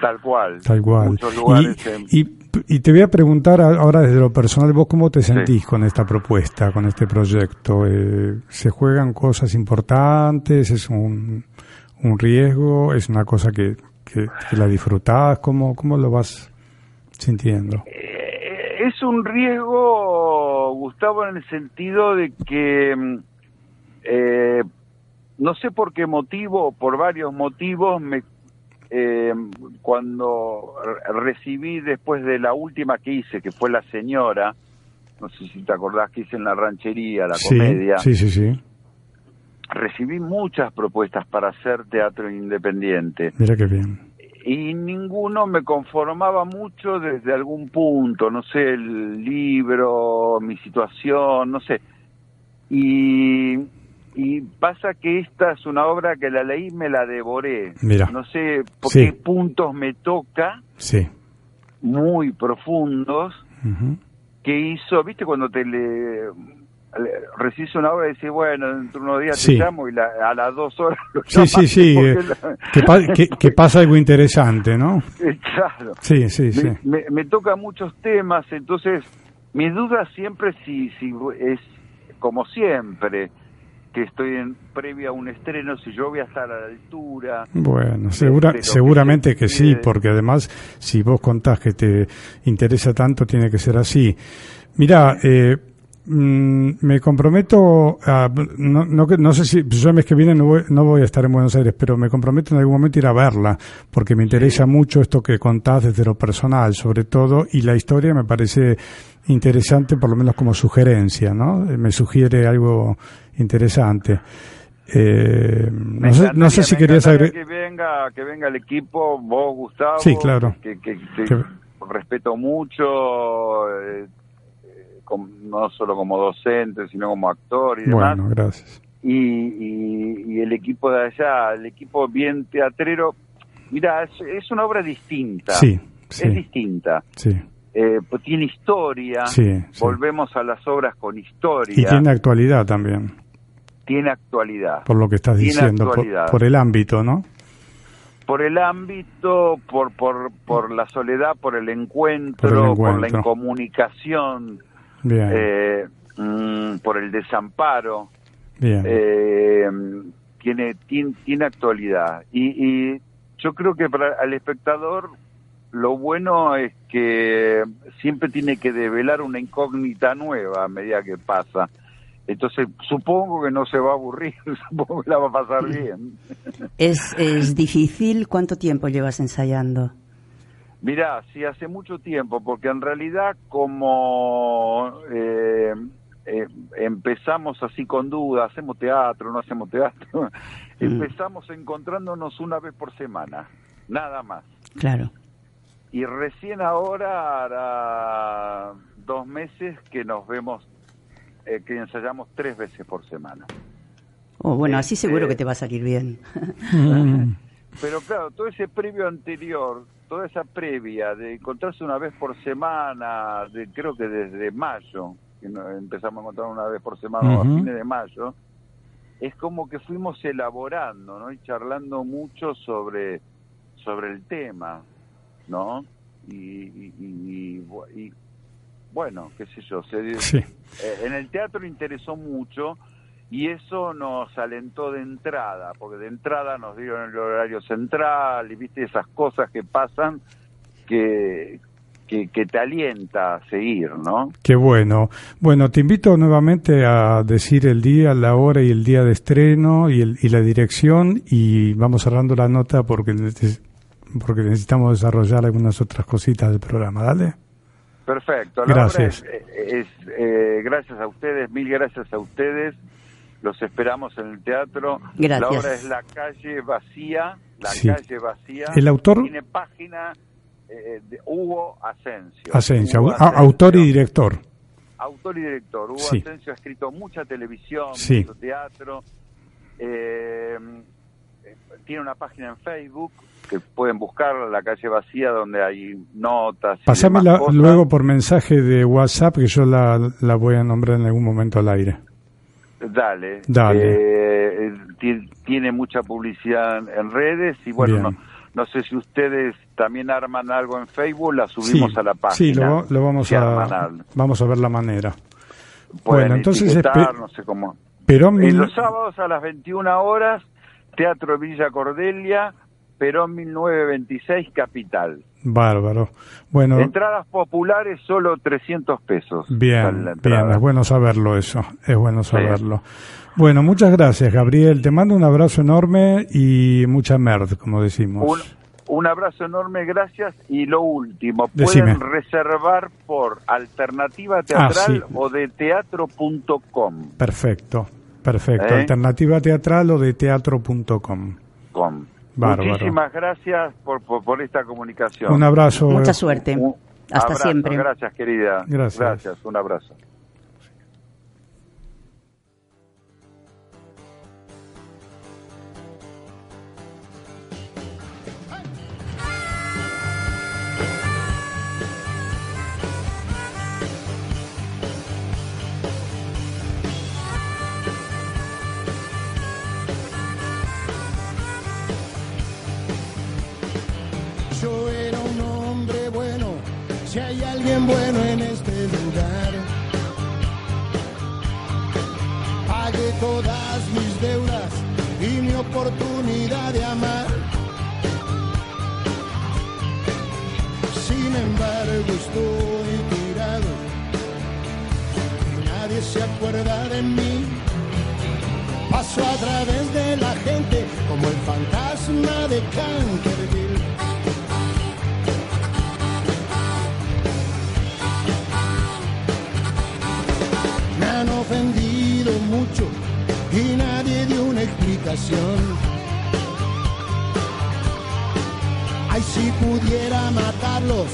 Speaker 4: Tal cual.
Speaker 2: Tal cual.
Speaker 4: Muchos lugares en-
Speaker 2: Y, y, te voy a preguntar ahora desde lo personal, ¿vos cómo te sentís con esta propuesta, con este proyecto? Eh, ¿Se juegan cosas importantes? ¿Es un, un riesgo? ¿Es una cosa que, que, que la disfrutás? ¿Cómo, ¿Cómo lo vas sintiendo?
Speaker 4: Eh, es un riesgo, Gustavo, en el sentido de que mm, eh, no sé por qué motivo, por varios motivos, me eh, cuando re- recibí después de la última que hice, que fue La Señora, no sé si te acordás que hice en la ranchería, la
Speaker 2: sí,
Speaker 4: comedia,
Speaker 2: sí, sí, sí.
Speaker 4: recibí muchas propuestas para hacer teatro independiente
Speaker 2: Mira qué bien.
Speaker 4: y ninguno me conformaba mucho desde algún punto, no sé, el libro, mi situación, no sé. Y, y pasa que esta es una obra que la leí y me la devoré.
Speaker 2: Mira.
Speaker 4: No sé por
Speaker 2: Sí.
Speaker 4: qué puntos me toca,
Speaker 2: Sí.
Speaker 4: muy profundos,
Speaker 2: Ujú.
Speaker 4: que hizo, viste, cuando te le recibís una obra y decís, bueno, dentro de unos días
Speaker 2: Sí.
Speaker 4: te llamo y la- a las dos horas lo
Speaker 2: Sí, sí, sí, eh,
Speaker 4: la-
Speaker 2: que, pa- que- que pasa algo interesante, ¿no?
Speaker 4: Claro.
Speaker 2: Sí, sí, sí.
Speaker 4: Me, me, me toca muchos temas, entonces mi duda siempre si, si es como siempre que estoy en previa a un estreno, si yo voy a estar a la altura.
Speaker 2: Bueno, segura,
Speaker 4: que
Speaker 2: seguramente
Speaker 4: se
Speaker 2: que sí, porque además, si vos contás que te interesa tanto, tiene que ser así. Mira, eh, mm, me comprometo a, no, no, no sé si, yo el mes que viene no voy, no voy a estar en Buenos Aires, pero me comprometo en algún momento a ir a verla, porque me interesa mucho esto que contás desde lo personal, sobre todo, y la historia me parece interesante, por lo menos como sugerencia, ¿no? Me sugiere algo interesante. Eh, no, sé, no sé
Speaker 4: encantaría-
Speaker 2: si querías agregar.
Speaker 4: que venga, que venga el equipo, vos Gustavo,
Speaker 2: Sí, claro.
Speaker 4: que, que- que
Speaker 2: Que-
Speaker 4: respeto mucho, eh, no solo como docente, sino como actor y demás.
Speaker 2: Bueno, gracias.
Speaker 4: y, y- y el equipo de allá, el equipo bien teatrero, mira, es, es una obra distinta.
Speaker 2: Sí,
Speaker 4: Es distinta.
Speaker 2: sí.
Speaker 4: Eh, pues tiene historia.
Speaker 2: Sí, sí.
Speaker 4: Volvemos a las obras con historia.
Speaker 2: Y tiene actualidad también,
Speaker 4: Tiene actualidad.
Speaker 2: por lo que estás
Speaker 4: Tiene
Speaker 2: diciendo, por, el ámbito, ¿no?
Speaker 4: Por el ámbito, por, por, por la soledad, por el encuentro,
Speaker 2: Por el
Speaker 4: por, la incomunicación,
Speaker 2: Bien,
Speaker 4: eh, mm, por el desamparo.
Speaker 2: bien.
Speaker 4: eh, tiene, tiene, tiene actualidad. Y, y yo creo que para el espectador lo bueno es que siempre tiene que develar una incógnita nueva a medida que pasa. Entonces supongo que no se va a aburrir, supongo que la va a pasar bien.
Speaker 1: ¿Es, es difícil? ¿Cuánto tiempo llevas ensayando?
Speaker 4: Mirá, sí, hace mucho tiempo, porque en realidad como eh, eh, empezamos así con dudas, hacemos teatro, no hacemos teatro, empezamos encontrándonos una vez por semana, nada más.
Speaker 1: Claro.
Speaker 4: Y recién ahora hará dos meses que nos vemos, eh, que ensayamos tres veces por semana.
Speaker 1: Oh, bueno, así
Speaker 4: Este-
Speaker 1: seguro que te va a salir bien.
Speaker 2: Mm,
Speaker 4: Pero claro, todo ese previo anterior, toda esa previa de encontrarse una vez por semana, de, creo que desde mayo, que empezamos a encontrar una vez por semana o a fines de mayo, es como que fuimos elaborando, ¿no? Y charlando mucho sobre, sobre el tema, ¿no? Y, y, y- y bu- y, bueno, qué sé yo, se,
Speaker 2: sí,
Speaker 4: eh, en el teatro interesó mucho y eso nos alentó de entrada, porque de entrada nos dieron el horario central y viste esas cosas que pasan que, que, que te alienta a seguir, ¿no?
Speaker 2: qué bueno. Bueno, te invito nuevamente a decir el día, la hora y el día de estreno y, el, y la dirección y vamos cerrando la nota porque, porque necesitamos desarrollar algunas otras cositas del programa. Dale.
Speaker 4: Perfecto. La
Speaker 2: Gracias.
Speaker 4: obra es, es, eh, gracias a ustedes, mil gracias a ustedes. Los esperamos en el teatro.
Speaker 1: Gracias.
Speaker 4: La obra es La calle vacía, La
Speaker 2: Sí.
Speaker 4: calle vacía.
Speaker 2: El autor-
Speaker 4: Tiene página eh, de Hugo Asensio.
Speaker 2: Asensio,
Speaker 4: Hugo
Speaker 2: autor y director.
Speaker 4: autor y director. Hugo
Speaker 2: Sí.
Speaker 4: Asensio ha escrito mucha televisión,
Speaker 2: Sí.
Speaker 4: mucho teatro. Eh, tiene una página en Facebook que pueden buscar, La calle vacía, donde hay notas. y
Speaker 2: Pasámela luego por mensaje de WhatsApp que yo la, la voy a nombrar en algún momento al aire.
Speaker 4: Dale.
Speaker 2: Dale.
Speaker 4: Eh, ti- tiene mucha publicidad en, redes y bueno, no, no sé si ustedes también arman algo en Facebook, la subimos
Speaker 2: sí,
Speaker 4: a la página.
Speaker 2: sí, lo, lo vamos a vamos a ver la manera.
Speaker 4: Pueden
Speaker 2: Bueno, entonces
Speaker 4: no sé cómo.
Speaker 2: Perón
Speaker 4: En
Speaker 2: mil-
Speaker 4: los sábados a las 21 horas, Teatro Villa Cordelia, Perón 1926, Capital.
Speaker 2: Bárbaro. Bueno,
Speaker 4: Entradas populares, solo 300 pesos.
Speaker 2: bien, bien, es bueno saberlo eso, es bueno saberlo. Bueno, muchas gracias, Gabriel. Te mando un abrazo enorme y mucha merd, como decimos.
Speaker 4: Un, un abrazo enorme, gracias. Y lo último,
Speaker 2: Decime.
Speaker 4: pueden reservar por alternativa teatral
Speaker 2: Ah, sí.
Speaker 4: o de teatro.com.
Speaker 2: Perfecto, perfecto.
Speaker 4: ¿Eh?
Speaker 2: Alternativa teatral o de teatro.com.
Speaker 4: Com.
Speaker 2: Bárbaro.
Speaker 4: Muchísimas gracias por, por, por esta comunicación.
Speaker 2: Un abrazo.
Speaker 1: Mucha suerte.
Speaker 4: Un
Speaker 1: Hasta
Speaker 4: abrazo,
Speaker 1: siempre.
Speaker 4: Gracias, querida.
Speaker 2: Gracias.
Speaker 4: Gracias, un abrazo.
Speaker 5: Alguien bueno en este lugar. Pagué todas mis deudas y mi oportunidad de amar. Sin embargo estoy tirado y nadie se acuerda de mí. Paso a través de la gente como el fantasma de Canterville. Ofendido mucho y nadie dio una explicación. Ay, si pudiera matarlos,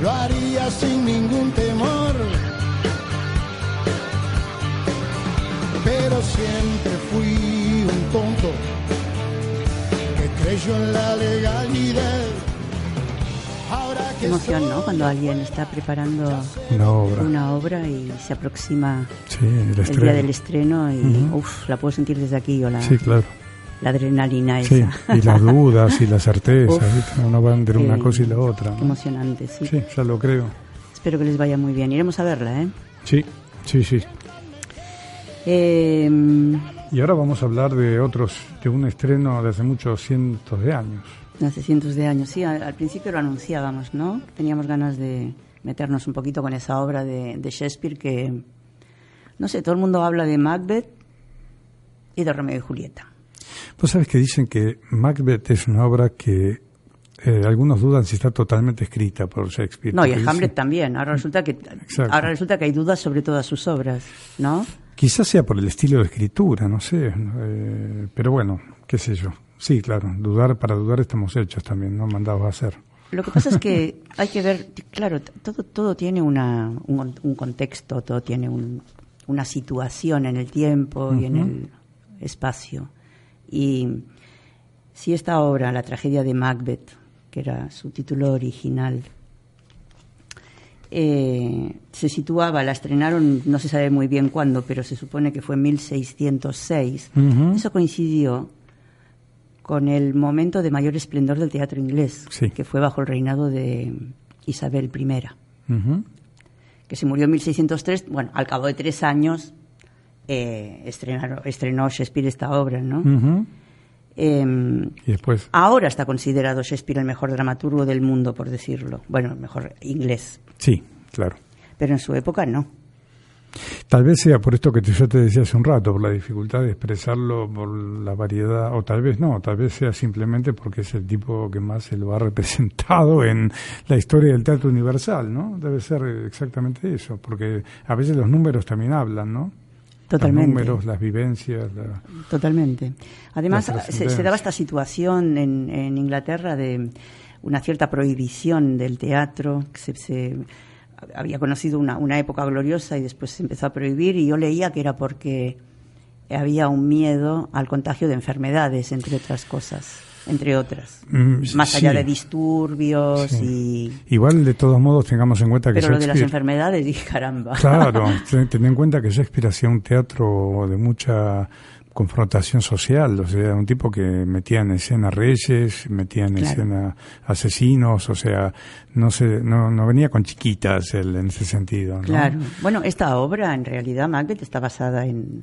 Speaker 5: lo haría sin ningún temor. Pero siempre fui un tonto que creyó en la legalidad.
Speaker 1: Qué emoción, ¿no? Cuando alguien está preparando
Speaker 2: Una obra.
Speaker 1: una obra y se aproxima
Speaker 2: Sí, el
Speaker 1: el día del estreno y, uff, la puedo sentir desde aquí, o la,
Speaker 2: Sí, claro.
Speaker 1: la adrenalina
Speaker 2: Sí,
Speaker 1: esa.
Speaker 2: y las dudas y las certezas,
Speaker 1: Uf.
Speaker 2: uno va entre una cosa y la otra.
Speaker 1: Emocionante, sí.
Speaker 2: Sí, ya lo creo.
Speaker 1: Espero que les vaya muy bien. Iremos a verla, ¿eh?
Speaker 2: Sí, sí, sí.
Speaker 1: Eh,
Speaker 2: Y ahora vamos a hablar de otros, de un estreno de hace muchos cientos de años.
Speaker 1: Hace cientos de años, sí, al, al principio lo anunciábamos, ¿no? Teníamos ganas de meternos un poquito con esa obra de, de Shakespeare que, no sé, todo el mundo habla de Macbeth y de Romeo y Julieta.
Speaker 2: Vos sabés que dicen que Macbeth es una obra que eh, algunos dudan si está totalmente escrita por Shakespeare.
Speaker 1: No, y el Hamlet también. Ahora resulta que
Speaker 2: Exacto.
Speaker 1: ahora resulta que hay dudas sobre todas sus obras, ¿no?
Speaker 2: Quizás sea por el estilo de escritura, no sé. eh, pero bueno, qué sé yo. Sí, claro, dudar para dudar estamos hechos también, ¿no? Mandados a hacer.
Speaker 1: Lo que pasa es que hay que ver, claro, todo, todo tiene una, un, un contexto, todo tiene un- una situación en el tiempo y en el espacio. Y si esta obra, la tragedia de Macbeth, que era su título original, eh, se situaba, la estrenaron, no se sabe muy bien cuándo, pero se supone que fue en 1606.
Speaker 2: Ujú.
Speaker 1: Eso coincidió con el momento de mayor esplendor del teatro inglés,
Speaker 2: Sí.
Speaker 1: que fue bajo el reinado de Isabel I, que se murió en 1603. Bueno, al cabo de tres años eh, estrenaron- estrenó Shakespeare esta obra, ¿no? Em,
Speaker 2: Y después,
Speaker 1: ahora está considerado Shakespeare el mejor dramaturgo del mundo, por decirlo. Bueno, el mejor inglés,
Speaker 2: sí, claro.
Speaker 1: pero en su época no.
Speaker 2: Tal vez sea por esto que yo te decía hace un rato, por la dificultad de expresarlo, por la variedad, o tal vez no, tal vez sea simplemente porque es el tipo que más se lo ha representado en la historia del teatro universal, ¿no? Debe ser exactamente eso, porque a veces los números también hablan, ¿no?
Speaker 1: Totalmente.
Speaker 2: Los números, las vivencias, la-
Speaker 1: Totalmente. Además, se daba esta situación en, en Inglaterra de una cierta prohibición del teatro, que se, se- había conocido una, una época gloriosa y después se empezó a prohibir y yo leía que era porque había un miedo al contagio de enfermedades, entre otras cosas, entre otras.
Speaker 2: Mm,
Speaker 1: Más allá de disturbios
Speaker 2: Sí.
Speaker 1: y...
Speaker 2: Igual, de todos modos, tengamos en cuenta que
Speaker 1: Pero lo de las enfermedades, dije, caramba.
Speaker 2: Claro, ten ten en cuenta que Shakespeare hacía un teatro de mucha confrontación social, o sea, un tipo que metía en escena reyes, metía en
Speaker 1: Claro.
Speaker 2: escena asesinos, o sea, no se, no, no venía con chiquitas él en ese sentido, ¿no?
Speaker 1: Claro. Bueno, esta obra, en realidad, Macbeth, está basada en,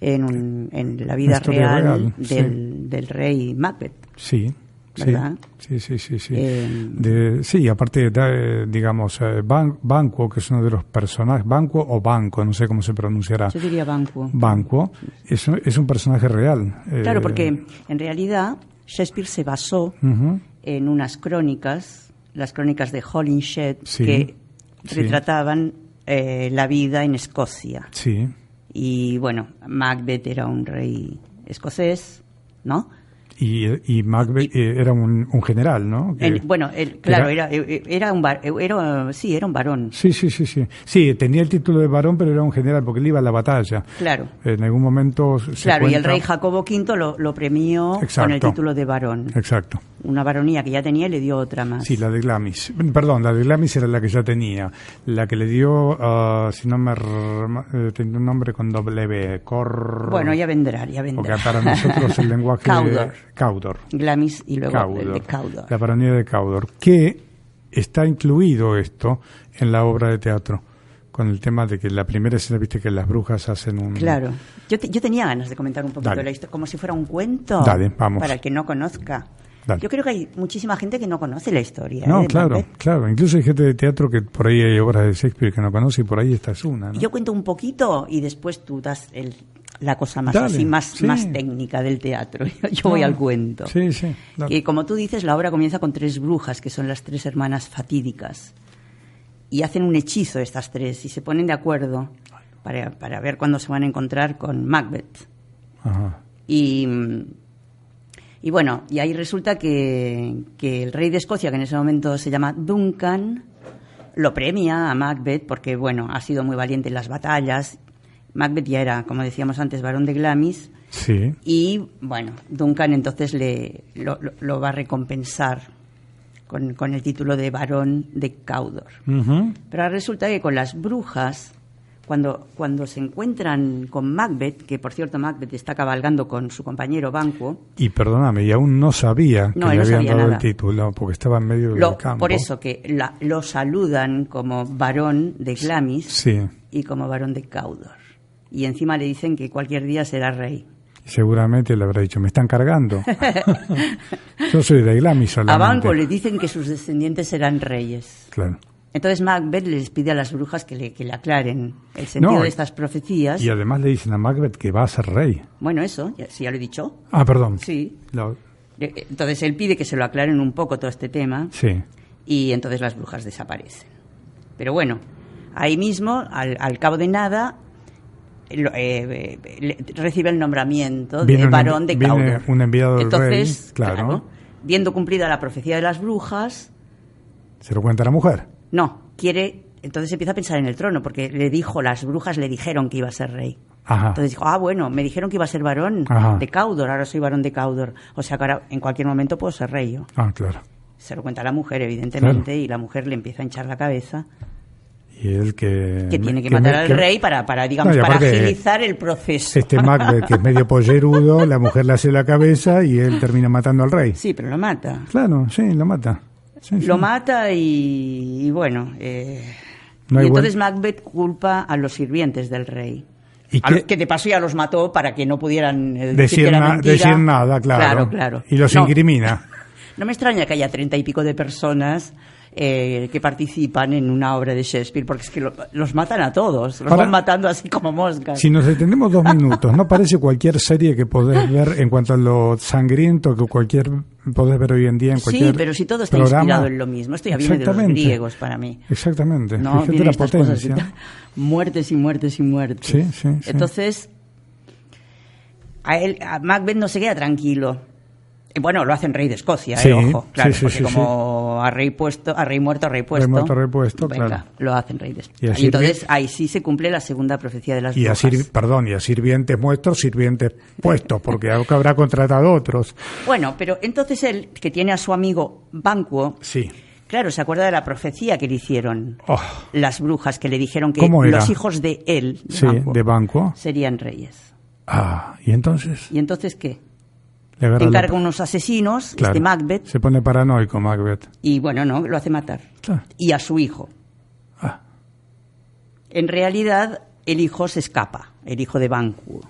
Speaker 1: en, un- en la vida real, del, del rey Macbeth.
Speaker 2: Sí. Sí,
Speaker 1: ¿Verdad?
Speaker 2: sí, sí, sí, sí.
Speaker 1: Eh,
Speaker 2: De- sí, aparte, eh, digamos, eh, Ban- Banquo, que es uno de los personajes, Banquo o Banco, no sé cómo se pronunciará.
Speaker 1: Yo diría Banquo.
Speaker 2: Banquo, es, es un personaje real. eh,
Speaker 1: Claro, porque en realidad Shakespeare se basó
Speaker 2: ujú.
Speaker 1: en unas crónicas, las crónicas de Holinshed,
Speaker 2: Sí,
Speaker 1: que
Speaker 2: sí.
Speaker 1: retrataban eh, la vida en Escocia.
Speaker 2: Sí,
Speaker 1: Y bueno, Macbeth era un rey escocés, ¿no?
Speaker 2: Y, y Macbeth eh, era un, un general, ¿no? Que-
Speaker 1: El- bueno, el- claro,
Speaker 2: era-
Speaker 1: era, era un var- era, sí, era un varón.
Speaker 2: Sí, sí, sí, sí. Sí, tenía el título de varón, pero era un general porque él iba a la batalla.
Speaker 1: Claro.
Speaker 2: En algún momento se
Speaker 1: Claro, y el rey Jacobo V lo, lo premió con el título de varón.
Speaker 2: Exacto.
Speaker 1: Una varonía que ya tenía y le dio otra más.
Speaker 2: Sí, la de Glamis. Perdón, la de Glamis era la que ya tenía. La que le dio, ah, si no me... eh, tenía un nombre con W. Cor...
Speaker 1: Bueno, ya vendrá, ya
Speaker 2: Porque
Speaker 1: vendrá.
Speaker 2: para nosotros el lenguaje...
Speaker 1: Caudor. Glamis y luego el
Speaker 2: Caudor.
Speaker 1: de Caudor.
Speaker 2: La baronía de Caudor. Que está incluido esto en la obra de teatro con el tema de que la primera escena, viste que las brujas hacen un...
Speaker 1: Claro. Yo, te- yo tenía ganas de comentar un poquito
Speaker 2: Dale.
Speaker 1: la historia, como si fuera un cuento,
Speaker 2: Dale, vamos.
Speaker 1: para el que no conozca.
Speaker 2: Dale.
Speaker 1: Yo creo que hay muchísima gente que no conoce la historia. ¿eh?
Speaker 2: No,
Speaker 1: de
Speaker 2: claro,
Speaker 1: Macbeth.
Speaker 2: claro. Incluso hay gente de teatro que por ahí hay obras de Shakespeare que no conoce y por ahí esta es una. ¿no?
Speaker 1: Yo cuento un poquito y después tú das el- la cosa más
Speaker 2: Dale,
Speaker 1: así, más,
Speaker 2: sí.
Speaker 1: más técnica del teatro. Yo voy al cuento.
Speaker 2: Sí, sí. dale.
Speaker 1: Que como tú dices, la obra comienza con tres brujas, que son las tres hermanas fatídicas. Y hacen un hechizo estas tres y se ponen de acuerdo para, para ver cuándo se van a encontrar con Macbeth.
Speaker 2: Ajá.
Speaker 1: Y, y bueno, y ahí resulta que, que el rey de Escocia, que en ese momento se llama Duncan, lo premia a Macbeth porque, bueno, ha sido muy valiente en las batallas. Macbeth ya era, como decíamos antes, varón de Glamis.
Speaker 2: Sí.
Speaker 1: Y bueno, Duncan entonces le, lo, va a recompensar con, con el título de varón de Caudor. Pero resulta que con las brujas, cuando, cuando se encuentran con Macbeth, que por cierto Macbeth está cabalgando con su compañero Banquo,
Speaker 2: Y perdóname, y aún no sabía
Speaker 1: No,
Speaker 2: que le habían dado
Speaker 1: nada.
Speaker 2: el título, porque estaba en medio
Speaker 1: lo-
Speaker 2: del campo.
Speaker 1: por eso que la- lo saludan como varón de Glamis
Speaker 2: Sí,
Speaker 1: y como varón de Caudor. Y encima le dicen que cualquier día será rey.
Speaker 2: seguramente le habrá dicho, me están cargando. Yo soy de Glamis
Speaker 1: A
Speaker 2: solamente.
Speaker 1: Banquo le dicen que sus descendientes serán reyes.
Speaker 2: Claro.
Speaker 1: Entonces Macbeth les pide a las brujas que le, que le aclaren el sentido
Speaker 2: No,
Speaker 1: de estas profecías.
Speaker 2: Y además le dicen a Macbeth que va a ser rey.
Speaker 1: Bueno, eso, ya, sí, ya lo he dicho.
Speaker 2: Ah, perdón.
Speaker 1: Sí.
Speaker 2: Lo-
Speaker 1: Eh, Entonces él pide que se lo aclaren un poco todo este tema
Speaker 2: sí.
Speaker 1: y entonces las brujas desaparecen. Pero bueno, ahí mismo, al, al cabo de nada, eh, eh, recibe el nombramiento
Speaker 2: Viene
Speaker 1: de varón de Caudor.
Speaker 2: un enviado del
Speaker 1: entonces,
Speaker 2: rey, claro.
Speaker 1: viendo cumplida la profecía de las brujas,
Speaker 2: Se lo cuenta la mujer.
Speaker 1: No, quiere... Entonces empieza a pensar en el trono, porque le dijo, las brujas le dijeron que iba a ser rey.
Speaker 2: Ajá.
Speaker 1: Entonces dijo, ah, bueno, me dijeron que iba a ser varón
Speaker 2: Ajá.
Speaker 1: de Caudor, ahora soy varón de Caudor. O sea que ahora en cualquier momento puedo ser rey yo.
Speaker 2: Ah, claro.
Speaker 1: Se lo cuenta a la mujer, evidentemente,
Speaker 2: Claro.
Speaker 1: y la mujer le empieza a hinchar la cabeza,
Speaker 2: Y él que...
Speaker 1: que tiene que matar al
Speaker 2: que-
Speaker 1: rey para, para digamos,
Speaker 2: No,
Speaker 1: para agilizar el proceso.
Speaker 2: Este Macbeth, que es medio pollerudo, la mujer le hace la cabeza y él termina matando al rey.
Speaker 1: Sí, pero lo mata.
Speaker 2: Claro, sí, lo mata. Sí, sí.
Speaker 1: Lo mata y, y bueno. eh,
Speaker 2: No
Speaker 1: y entonces
Speaker 2: buen-
Speaker 1: Macbeth culpa a los sirvientes del rey.
Speaker 2: ¿Y
Speaker 1: los que de paso ya los mató para que no pudieran eh, decir,
Speaker 2: decir,
Speaker 1: que
Speaker 2: na- nada, claro.
Speaker 1: Claro, claro.
Speaker 2: Y los
Speaker 1: No,
Speaker 2: incrimina.
Speaker 1: No me extraña que haya treinta y pico de personas eh, que participan en una obra de Shakespeare, porque es que lo- los matan a todos, los
Speaker 2: Para-
Speaker 1: van matando así como moscas.
Speaker 2: Si nos detenemos dos minutos, ¿no parece cualquier serie que podés ver en cuanto a lo sangriento que cualquier podés ver hoy en día en cualquier
Speaker 1: Sí, pero si todo está
Speaker 2: programa?
Speaker 1: inspirado en lo mismo. Esto ya viene de los griegos para mí.
Speaker 2: Exactamente.
Speaker 1: No,
Speaker 2: Fíjate la
Speaker 1: estas
Speaker 2: potencia.
Speaker 1: cosas. Muertes y muertes y muertes.
Speaker 2: Sí, sí, sí.
Speaker 1: Entonces, a, él, a Macbeth no se queda tranquilo. Eh, Bueno, lo hacen rey de Escocia,
Speaker 2: Sí,
Speaker 1: eh, ojo, claro,
Speaker 2: sí, sí,
Speaker 1: porque
Speaker 2: sí,
Speaker 1: como a rey puesto, a rey muerto, a rey puesto.
Speaker 2: muerto, rey puesto,
Speaker 1: venga,
Speaker 2: claro.
Speaker 1: lo hacen rey de
Speaker 2: Y
Speaker 1: Escocia.
Speaker 2: a
Speaker 1: Y, entonces ahí sí se cumple la segunda profecía de las
Speaker 2: Y
Speaker 1: brujas.
Speaker 2: perdón, y a sirvientes muestros, sirvientes puestos, porque ahora habrá contratado otros.
Speaker 1: Bueno, pero entonces él, que tiene a su amigo Banquo,
Speaker 2: Sí.
Speaker 1: claro, se acuerda de la profecía que le hicieron
Speaker 2: Oh.
Speaker 1: las brujas, que le dijeron que los hijos de él, de
Speaker 2: Sí,
Speaker 1: Banquo,
Speaker 2: de banco.
Speaker 1: serían reyes.
Speaker 2: Ah, y entonces
Speaker 1: ¿Y entonces qué?
Speaker 2: La-
Speaker 1: Encarga unos asesinos,
Speaker 2: Claro.
Speaker 1: este Macbeth,
Speaker 2: Se pone paranoico Macbeth.
Speaker 1: y bueno, no, lo hace matar.
Speaker 2: Claro.
Speaker 1: Y a su hijo.
Speaker 2: Ah,
Speaker 1: En realidad, el hijo se escapa, el hijo de Banquo.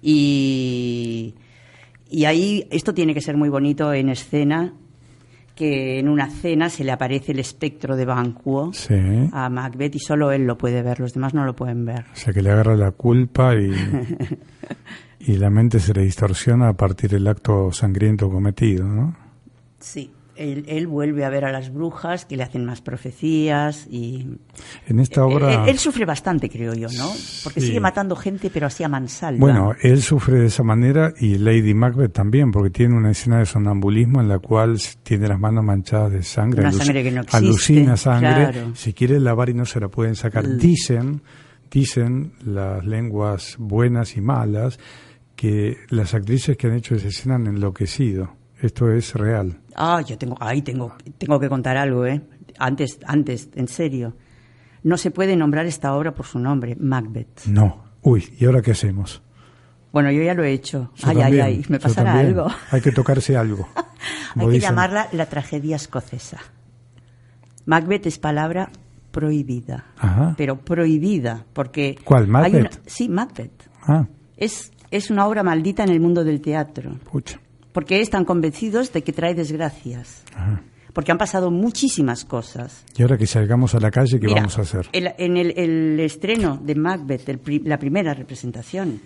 Speaker 1: Y, y ahí, esto tiene que ser muy bonito en escena, que en una cena se le aparece el espectro de Banquo
Speaker 2: sí.
Speaker 1: a Macbeth y solo él lo puede ver, los demás no lo pueden ver.
Speaker 2: O sea que le agarra la culpa y, y la mente se le distorsiona a partir del acto sangriento cometido, ¿no?
Speaker 1: Sí, él, él vuelve a ver a las brujas que le hacen más profecías y
Speaker 2: En esta obra...
Speaker 1: Él, él sufre bastante, creo yo, ¿no? Porque
Speaker 2: Sí.
Speaker 1: sigue matando gente, pero así a mansalva.
Speaker 2: Bueno, él sufre de esa manera y Lady Macbeth también, porque tiene una escena de sonambulismo en la cual tiene las manos manchadas de sangre.
Speaker 1: Una
Speaker 2: aluc-
Speaker 1: sangre que no existe,
Speaker 2: Alucina sangre,
Speaker 1: claro.
Speaker 2: se quiere lavar y no se la pueden sacar. Dicen, dicen las lenguas buenas y malas que las actrices que han hecho esa escena han enloquecido. Esto es real.
Speaker 1: Ah, yo tengo, ahí tengo, tengo que contar algo, ¿eh? Antes, antes, en serio. No se puede nombrar esta obra por su nombre, Macbeth.
Speaker 2: No. Uy, ¿y ahora qué hacemos?
Speaker 1: Bueno, yo ya lo he hecho.
Speaker 2: Yo
Speaker 1: ay,
Speaker 2: también,
Speaker 1: ay, ay, me pasará algo.
Speaker 2: Hay que tocarse algo.
Speaker 1: Hay que
Speaker 2: dicen.
Speaker 1: llamarla la tragedia escocesa. Macbeth es palabra prohibida.
Speaker 2: Ajá.
Speaker 1: Pero prohibida, porque...
Speaker 2: ¿Cuál,
Speaker 1: hay
Speaker 2: Macbeth?
Speaker 1: una- sí, Macbeth.
Speaker 2: Ah,
Speaker 1: Es, es una obra maldita en el mundo del teatro,
Speaker 2: pucha.
Speaker 1: porque están convencidos de que trae desgracias.
Speaker 2: Ajá.
Speaker 1: Porque han pasado muchísimas cosas.
Speaker 2: Y ahora que salgamos a la calle, ¿qué
Speaker 1: Mira,
Speaker 2: vamos a hacer?
Speaker 1: el- en el, el estreno de Macbeth, el la primera representación,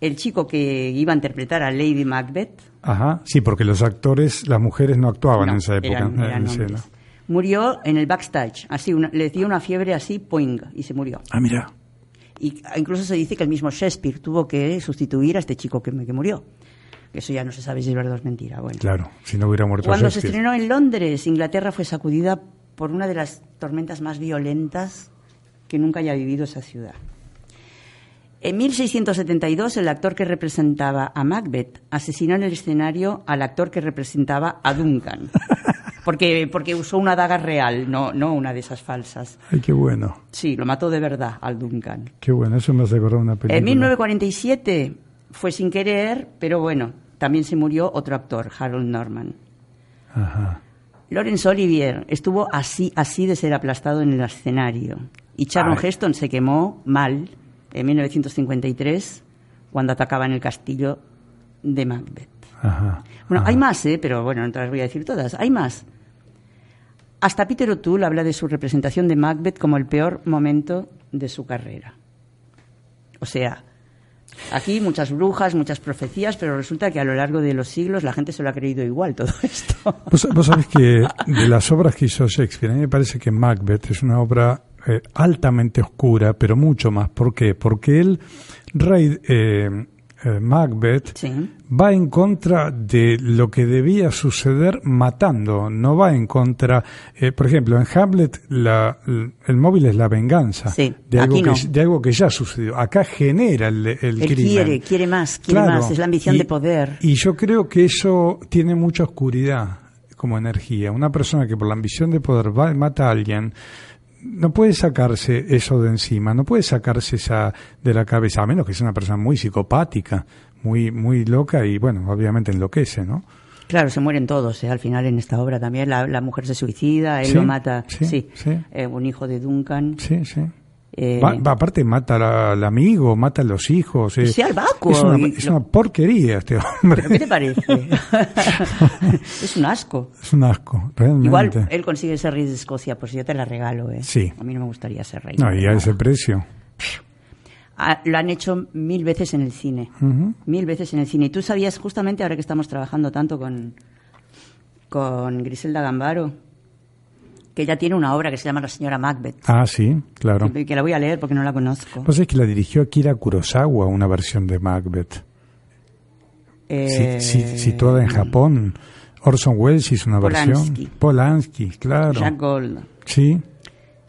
Speaker 1: el chico que iba a interpretar a Lady Macbeth,
Speaker 2: Ajá, sí, porque los actores, las mujeres no actuaban
Speaker 1: no,
Speaker 2: en esa época.
Speaker 1: eran- eran
Speaker 2: en
Speaker 1: murió en el backstage, así una- le dio una fiebre así, poing, y se murió.
Speaker 2: Ah, mira.
Speaker 1: Y incluso se dice que el mismo Shakespeare tuvo que sustituir a este chico que, que murió. Eso ya no se sabe si es verdad o es mentira. Bueno.
Speaker 2: Claro, si no hubiera muerto
Speaker 1: Cuando se estrenó en Londres, Inglaterra fue sacudida por una de las tormentas más violentas que nunca haya vivido esa ciudad. En 1672, el actor que representaba a Macbeth asesinó en el escenario al actor que representaba a Duncan. Porque, porque usó una daga real, no, no una de esas falsas.
Speaker 2: Ay, qué bueno.
Speaker 1: Sí, lo mató de verdad al Duncan.
Speaker 2: Qué bueno, eso me hace acordar una película.
Speaker 1: En 1947 fue sin querer, pero bueno, también se murió otro actor, Harold Norman.
Speaker 2: Ajá.
Speaker 1: Laurence Olivier estuvo así, así de ser aplastado en el escenario. Y Charlton
Speaker 2: Ay.
Speaker 1: Heston se quemó mal en 1953 cuando atacaba en el castillo de Macbeth.
Speaker 2: Ajá.
Speaker 1: Bueno,
Speaker 2: ajá.
Speaker 1: hay más, ¿eh? pero bueno, no te las voy a decir todas. Hay más. Hasta Peter O'Toole habla de su representación de Macbeth como el peor momento de su carrera. O sea, aquí muchas brujas, muchas profecías, pero resulta que a lo largo de los siglos la gente se lo ha creído igual todo esto.
Speaker 2: Vos, vos sabés que de las obras que hizo Shakespeare, a mí me parece que Macbeth es una obra eh, altamente oscura, pero mucho más. ¿Por qué? Porque él, rey eh, eh, Macbeth,
Speaker 1: Sí.
Speaker 2: va en contra de lo que debía suceder matando, no va en contra. eh, por ejemplo, en Hamlet la- el móvil es la venganza
Speaker 1: Sí,
Speaker 2: de, algo que,
Speaker 1: no.
Speaker 2: de algo que ya sucedió. Acá genera el, el
Speaker 1: Él
Speaker 2: crimen.
Speaker 1: quiere, quiere más, quiere
Speaker 2: Claro,
Speaker 1: más, es la ambición
Speaker 2: y-
Speaker 1: de poder.
Speaker 2: Y yo creo que eso tiene mucha oscuridad como energía. Una persona que por la ambición de poder va y mata a alguien, no puede sacarse eso de encima, no puede sacarse esa de la cabeza, a menos que sea una persona muy psicopática, muy, muy loca y bueno, obviamente enloquece, ¿no?
Speaker 1: Claro, se mueren todos, ¿eh? al final en esta obra también. La, la mujer se suicida, él
Speaker 2: Sí,
Speaker 1: lo mata,
Speaker 2: sí,
Speaker 1: sí, eh, un hijo de Duncan.
Speaker 2: Sí, sí.
Speaker 1: Eh,
Speaker 2: Va- va, aparte mata la- al amigo, mata a los hijos. eh.
Speaker 1: Sí, al vacuo,
Speaker 2: Es una,
Speaker 1: y
Speaker 2: es
Speaker 1: lo-
Speaker 2: una porquería este hombre.
Speaker 1: ¿Pero qué te parece? es un asco.
Speaker 2: Es un asco, realmente.
Speaker 1: Igual él consigue ser rey de Escocia, pues yo te la regalo, ¿eh?
Speaker 2: Sí.
Speaker 1: A mí no me gustaría ser rey.
Speaker 2: No, y a ese precio.
Speaker 1: Ah, lo han hecho mil veces en el cine. Mil veces en el cine. Y tú sabías, justamente ahora que estamos trabajando tanto con, con Griselda Gambaro, que ella tiene una obra que se llama La señora Macbeth.
Speaker 2: Ah, sí, claro.
Speaker 1: Que, que la voy a leer porque no la conozco.
Speaker 2: Vos sabés que la dirigió Akira Kurosawa, una versión de Macbeth.
Speaker 1: Eh,
Speaker 2: Si- si- situada en Japón. Orson Welles hizo una
Speaker 1: Polanski.
Speaker 2: versión. Polanski, claro.
Speaker 1: Jack Gold.
Speaker 2: Sí.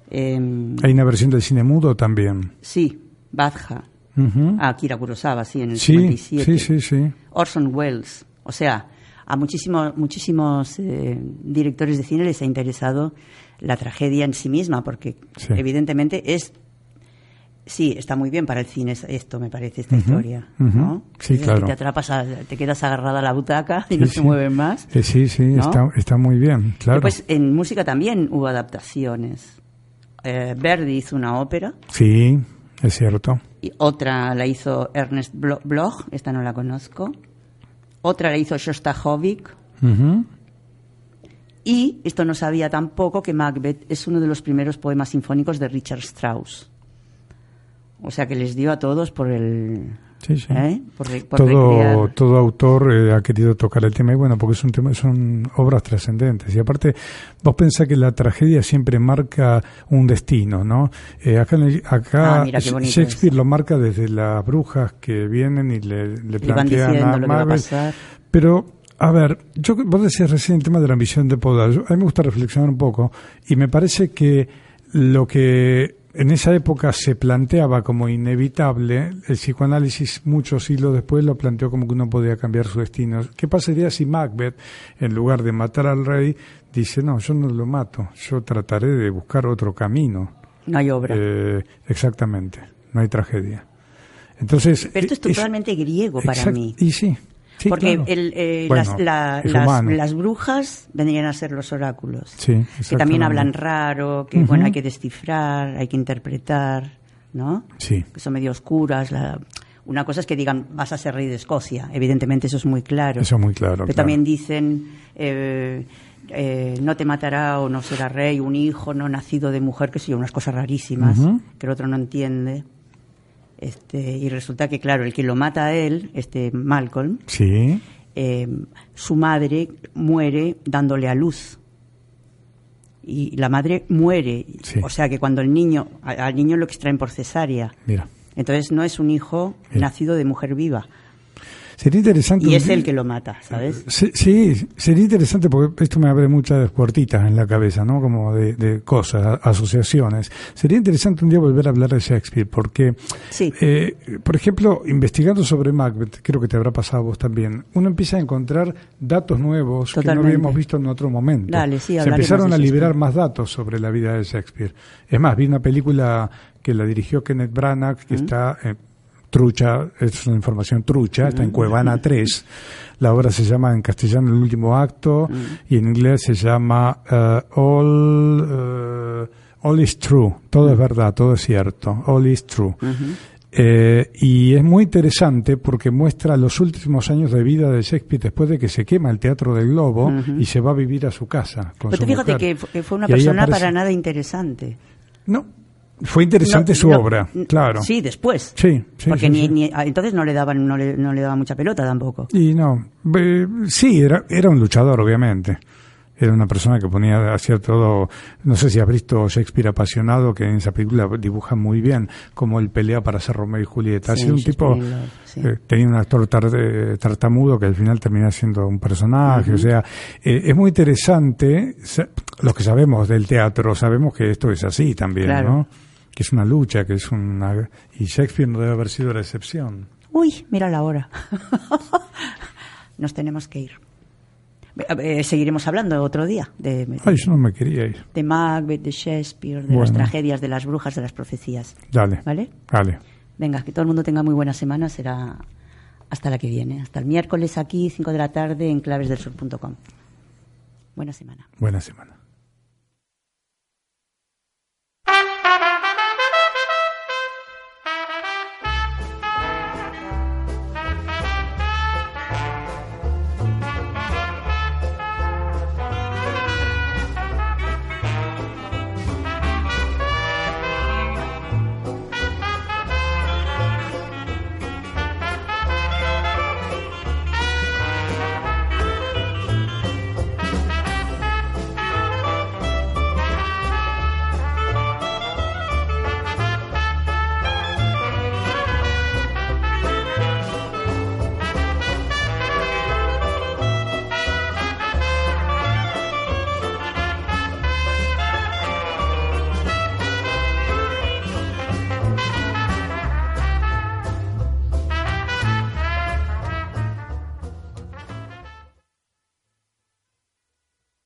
Speaker 1: Eh,
Speaker 2: Hay una versión del cine mudo también.
Speaker 1: sí, Badja.
Speaker 2: Ujú.
Speaker 1: Ah, Akira Kurosawa, sí, en el
Speaker 2: sí,
Speaker 1: 57.
Speaker 2: sí, sí, sí.
Speaker 1: Orson Welles. O sea, a muchísimos, muchísimos eh, directores de cine les ha interesado la tragedia en sí misma, porque
Speaker 2: Sí.
Speaker 1: evidentemente es. Sí, está muy bien para el cine es- esto, me parece, esta historia. ¿no?
Speaker 2: Sí,
Speaker 1: que
Speaker 2: claro.
Speaker 1: Te atrapas, a- te quedas agarrada a la butaca y
Speaker 2: Sí,
Speaker 1: no
Speaker 2: sí.
Speaker 1: se mueven más.
Speaker 2: Eh, sí, sí,
Speaker 1: ¿No?
Speaker 2: está, está muy bien, claro.
Speaker 1: Después, en música también hubo adaptaciones. Eh, Verdi hizo una ópera
Speaker 2: Sí, es cierto.
Speaker 1: y otra la hizo Ernest Blo- Bloch, esta no la conozco. Otra la hizo Shostakovich. Y esto no sabía tampoco que Macbeth es uno de los primeros poemas sinfónicos de Richard Strauss. O sea que les dio a todos por el.
Speaker 2: Sí, sí.
Speaker 1: ¿eh? Por, re- por
Speaker 2: todo,
Speaker 1: recrear.
Speaker 2: todo autor eh, ha querido tocar el tema y bueno, porque es un tema, son obras trascendentes. Y aparte, vos pensás que la tragedia siempre marca un destino, ¿no? Eh, acá
Speaker 1: Ah,
Speaker 2: Shakespeare
Speaker 1: eso.
Speaker 2: lo marca desde las brujas que vienen y le, le plantean a
Speaker 1: pasar.
Speaker 2: Pero, a ver, yo, vos decías recién el tema de la ambición de poder. Yo- a mí me gusta reflexionar un poco y me parece que lo que en esa época se planteaba como inevitable, el psicoanálisis muchos siglos después lo planteó como que uno podía cambiar su destino. ¿Qué pasaría si Macbeth, en lugar de matar al rey, dice, no, yo no lo mato, yo trataré de buscar otro camino?
Speaker 1: No hay obra.
Speaker 2: Eh, exactamente, no hay tragedia. Entonces,
Speaker 1: Pero esto es totalmente griego para
Speaker 2: exact-
Speaker 1: mí.
Speaker 2: Y sí, Sí,
Speaker 1: Porque
Speaker 2: claro.
Speaker 1: el, eh,
Speaker 2: Bueno,
Speaker 1: las, la- las- brujas vendrían a ser los oráculos.
Speaker 2: Sí,
Speaker 1: que también hablan raro, que bueno, hay que descifrar, hay que interpretar, ¿no?
Speaker 2: Sí.
Speaker 1: Que son medio oscuras. la- Una cosa es que digan, vas a ser rey de Escocia. Evidentemente eso es muy claro.
Speaker 2: Eso es muy claro,
Speaker 1: Pero
Speaker 2: claro.
Speaker 1: también dicen, eh, eh, no te matará o no será rey un hijo no nacido de mujer, que son unas cosas rarísimas, que el otro no entiende. Este, y resulta que, claro, el que lo mata a él, este Malcolm,
Speaker 2: Sí.
Speaker 1: eh, su madre muere dándole a luz. Y la madre muere.
Speaker 2: Sí.
Speaker 1: O sea que cuando el niño, al niño lo extraen por cesárea.
Speaker 2: Mira.
Speaker 1: Entonces no es un hijo nacido de mujer viva.
Speaker 2: Sería interesante.
Speaker 1: Y es el que lo mata, ¿sabes?
Speaker 2: Sí, sí, sería interesante porque esto me abre muchas puertitas en la cabeza, ¿no? Como de, de cosas, asociaciones. Sería interesante un día volver a hablar de Shakespeare porque,
Speaker 1: Sí.
Speaker 2: eh, por ejemplo, investigando sobre Macbeth, creo que te habrá pasado a vos también, uno empieza a encontrar datos nuevos que no habíamos visto en otro momento.
Speaker 1: Dale, sí,
Speaker 2: Se empezaron a liberar más datos sobre la vida de Shakespeare. Es más, vi una película que la dirigió Kenneth Branagh, que está... eh, trucha, es una información trucha, está en Cuevana 3. La obra se llama en castellano El último acto y en inglés se llama eh, All, eh, All is True. Todo es verdad, todo es cierto. All is True. Eh, y es muy interesante porque muestra los últimos años de vida de Shakespeare después de que se quema el Teatro del Globo y se va a vivir a su casa. Con
Speaker 1: Pero
Speaker 2: su
Speaker 1: fíjate
Speaker 2: mujer.
Speaker 1: que fu- que fue una
Speaker 2: Y
Speaker 1: persona para nada interesante.
Speaker 2: No, fue interesante
Speaker 1: No,
Speaker 2: su
Speaker 1: no,
Speaker 2: obra, claro.
Speaker 1: Sí, después.
Speaker 2: Sí, sí,
Speaker 1: Porque
Speaker 2: sí,
Speaker 1: ni,
Speaker 2: sí.
Speaker 1: ni- ah, entonces no le daban no le, no le daban mucha pelota tampoco.
Speaker 2: Y no, eh, sí, era, era un luchador, obviamente. Era una persona que ponía, hacía todo, no sé si has visto Shakespeare apasionado, que en esa película dibuja muy bien cómo él pelea para ser Romeo y Julieta. Ha
Speaker 1: Sí,
Speaker 2: sido un tipo,
Speaker 1: sí.
Speaker 2: eh, tenía un actor tar- eh, tartamudo que al final termina siendo un personaje, o sea, eh, es muy interesante, sa- los que sabemos del teatro, sabemos que esto es así también,
Speaker 1: Claro.
Speaker 2: ¿no? Que es una lucha, que es una, y Shakespeare no debe haber sido la excepción.
Speaker 1: Uy, mira la hora. Nos tenemos que ir. Eh, seguiremos hablando otro día de, de,
Speaker 2: Ay, no me
Speaker 1: de Macbeth, de Shakespeare, de las tragedias, de las brujas, de las profecías.
Speaker 2: Dale.
Speaker 1: ¿Vale?
Speaker 2: Dale.
Speaker 1: Venga, que todo el mundo tenga muy buena semana. Será hasta la que viene. Hasta el miércoles aquí, 5 de la tarde, en clavesdelsur.com. Buena semana.
Speaker 2: Buena semana.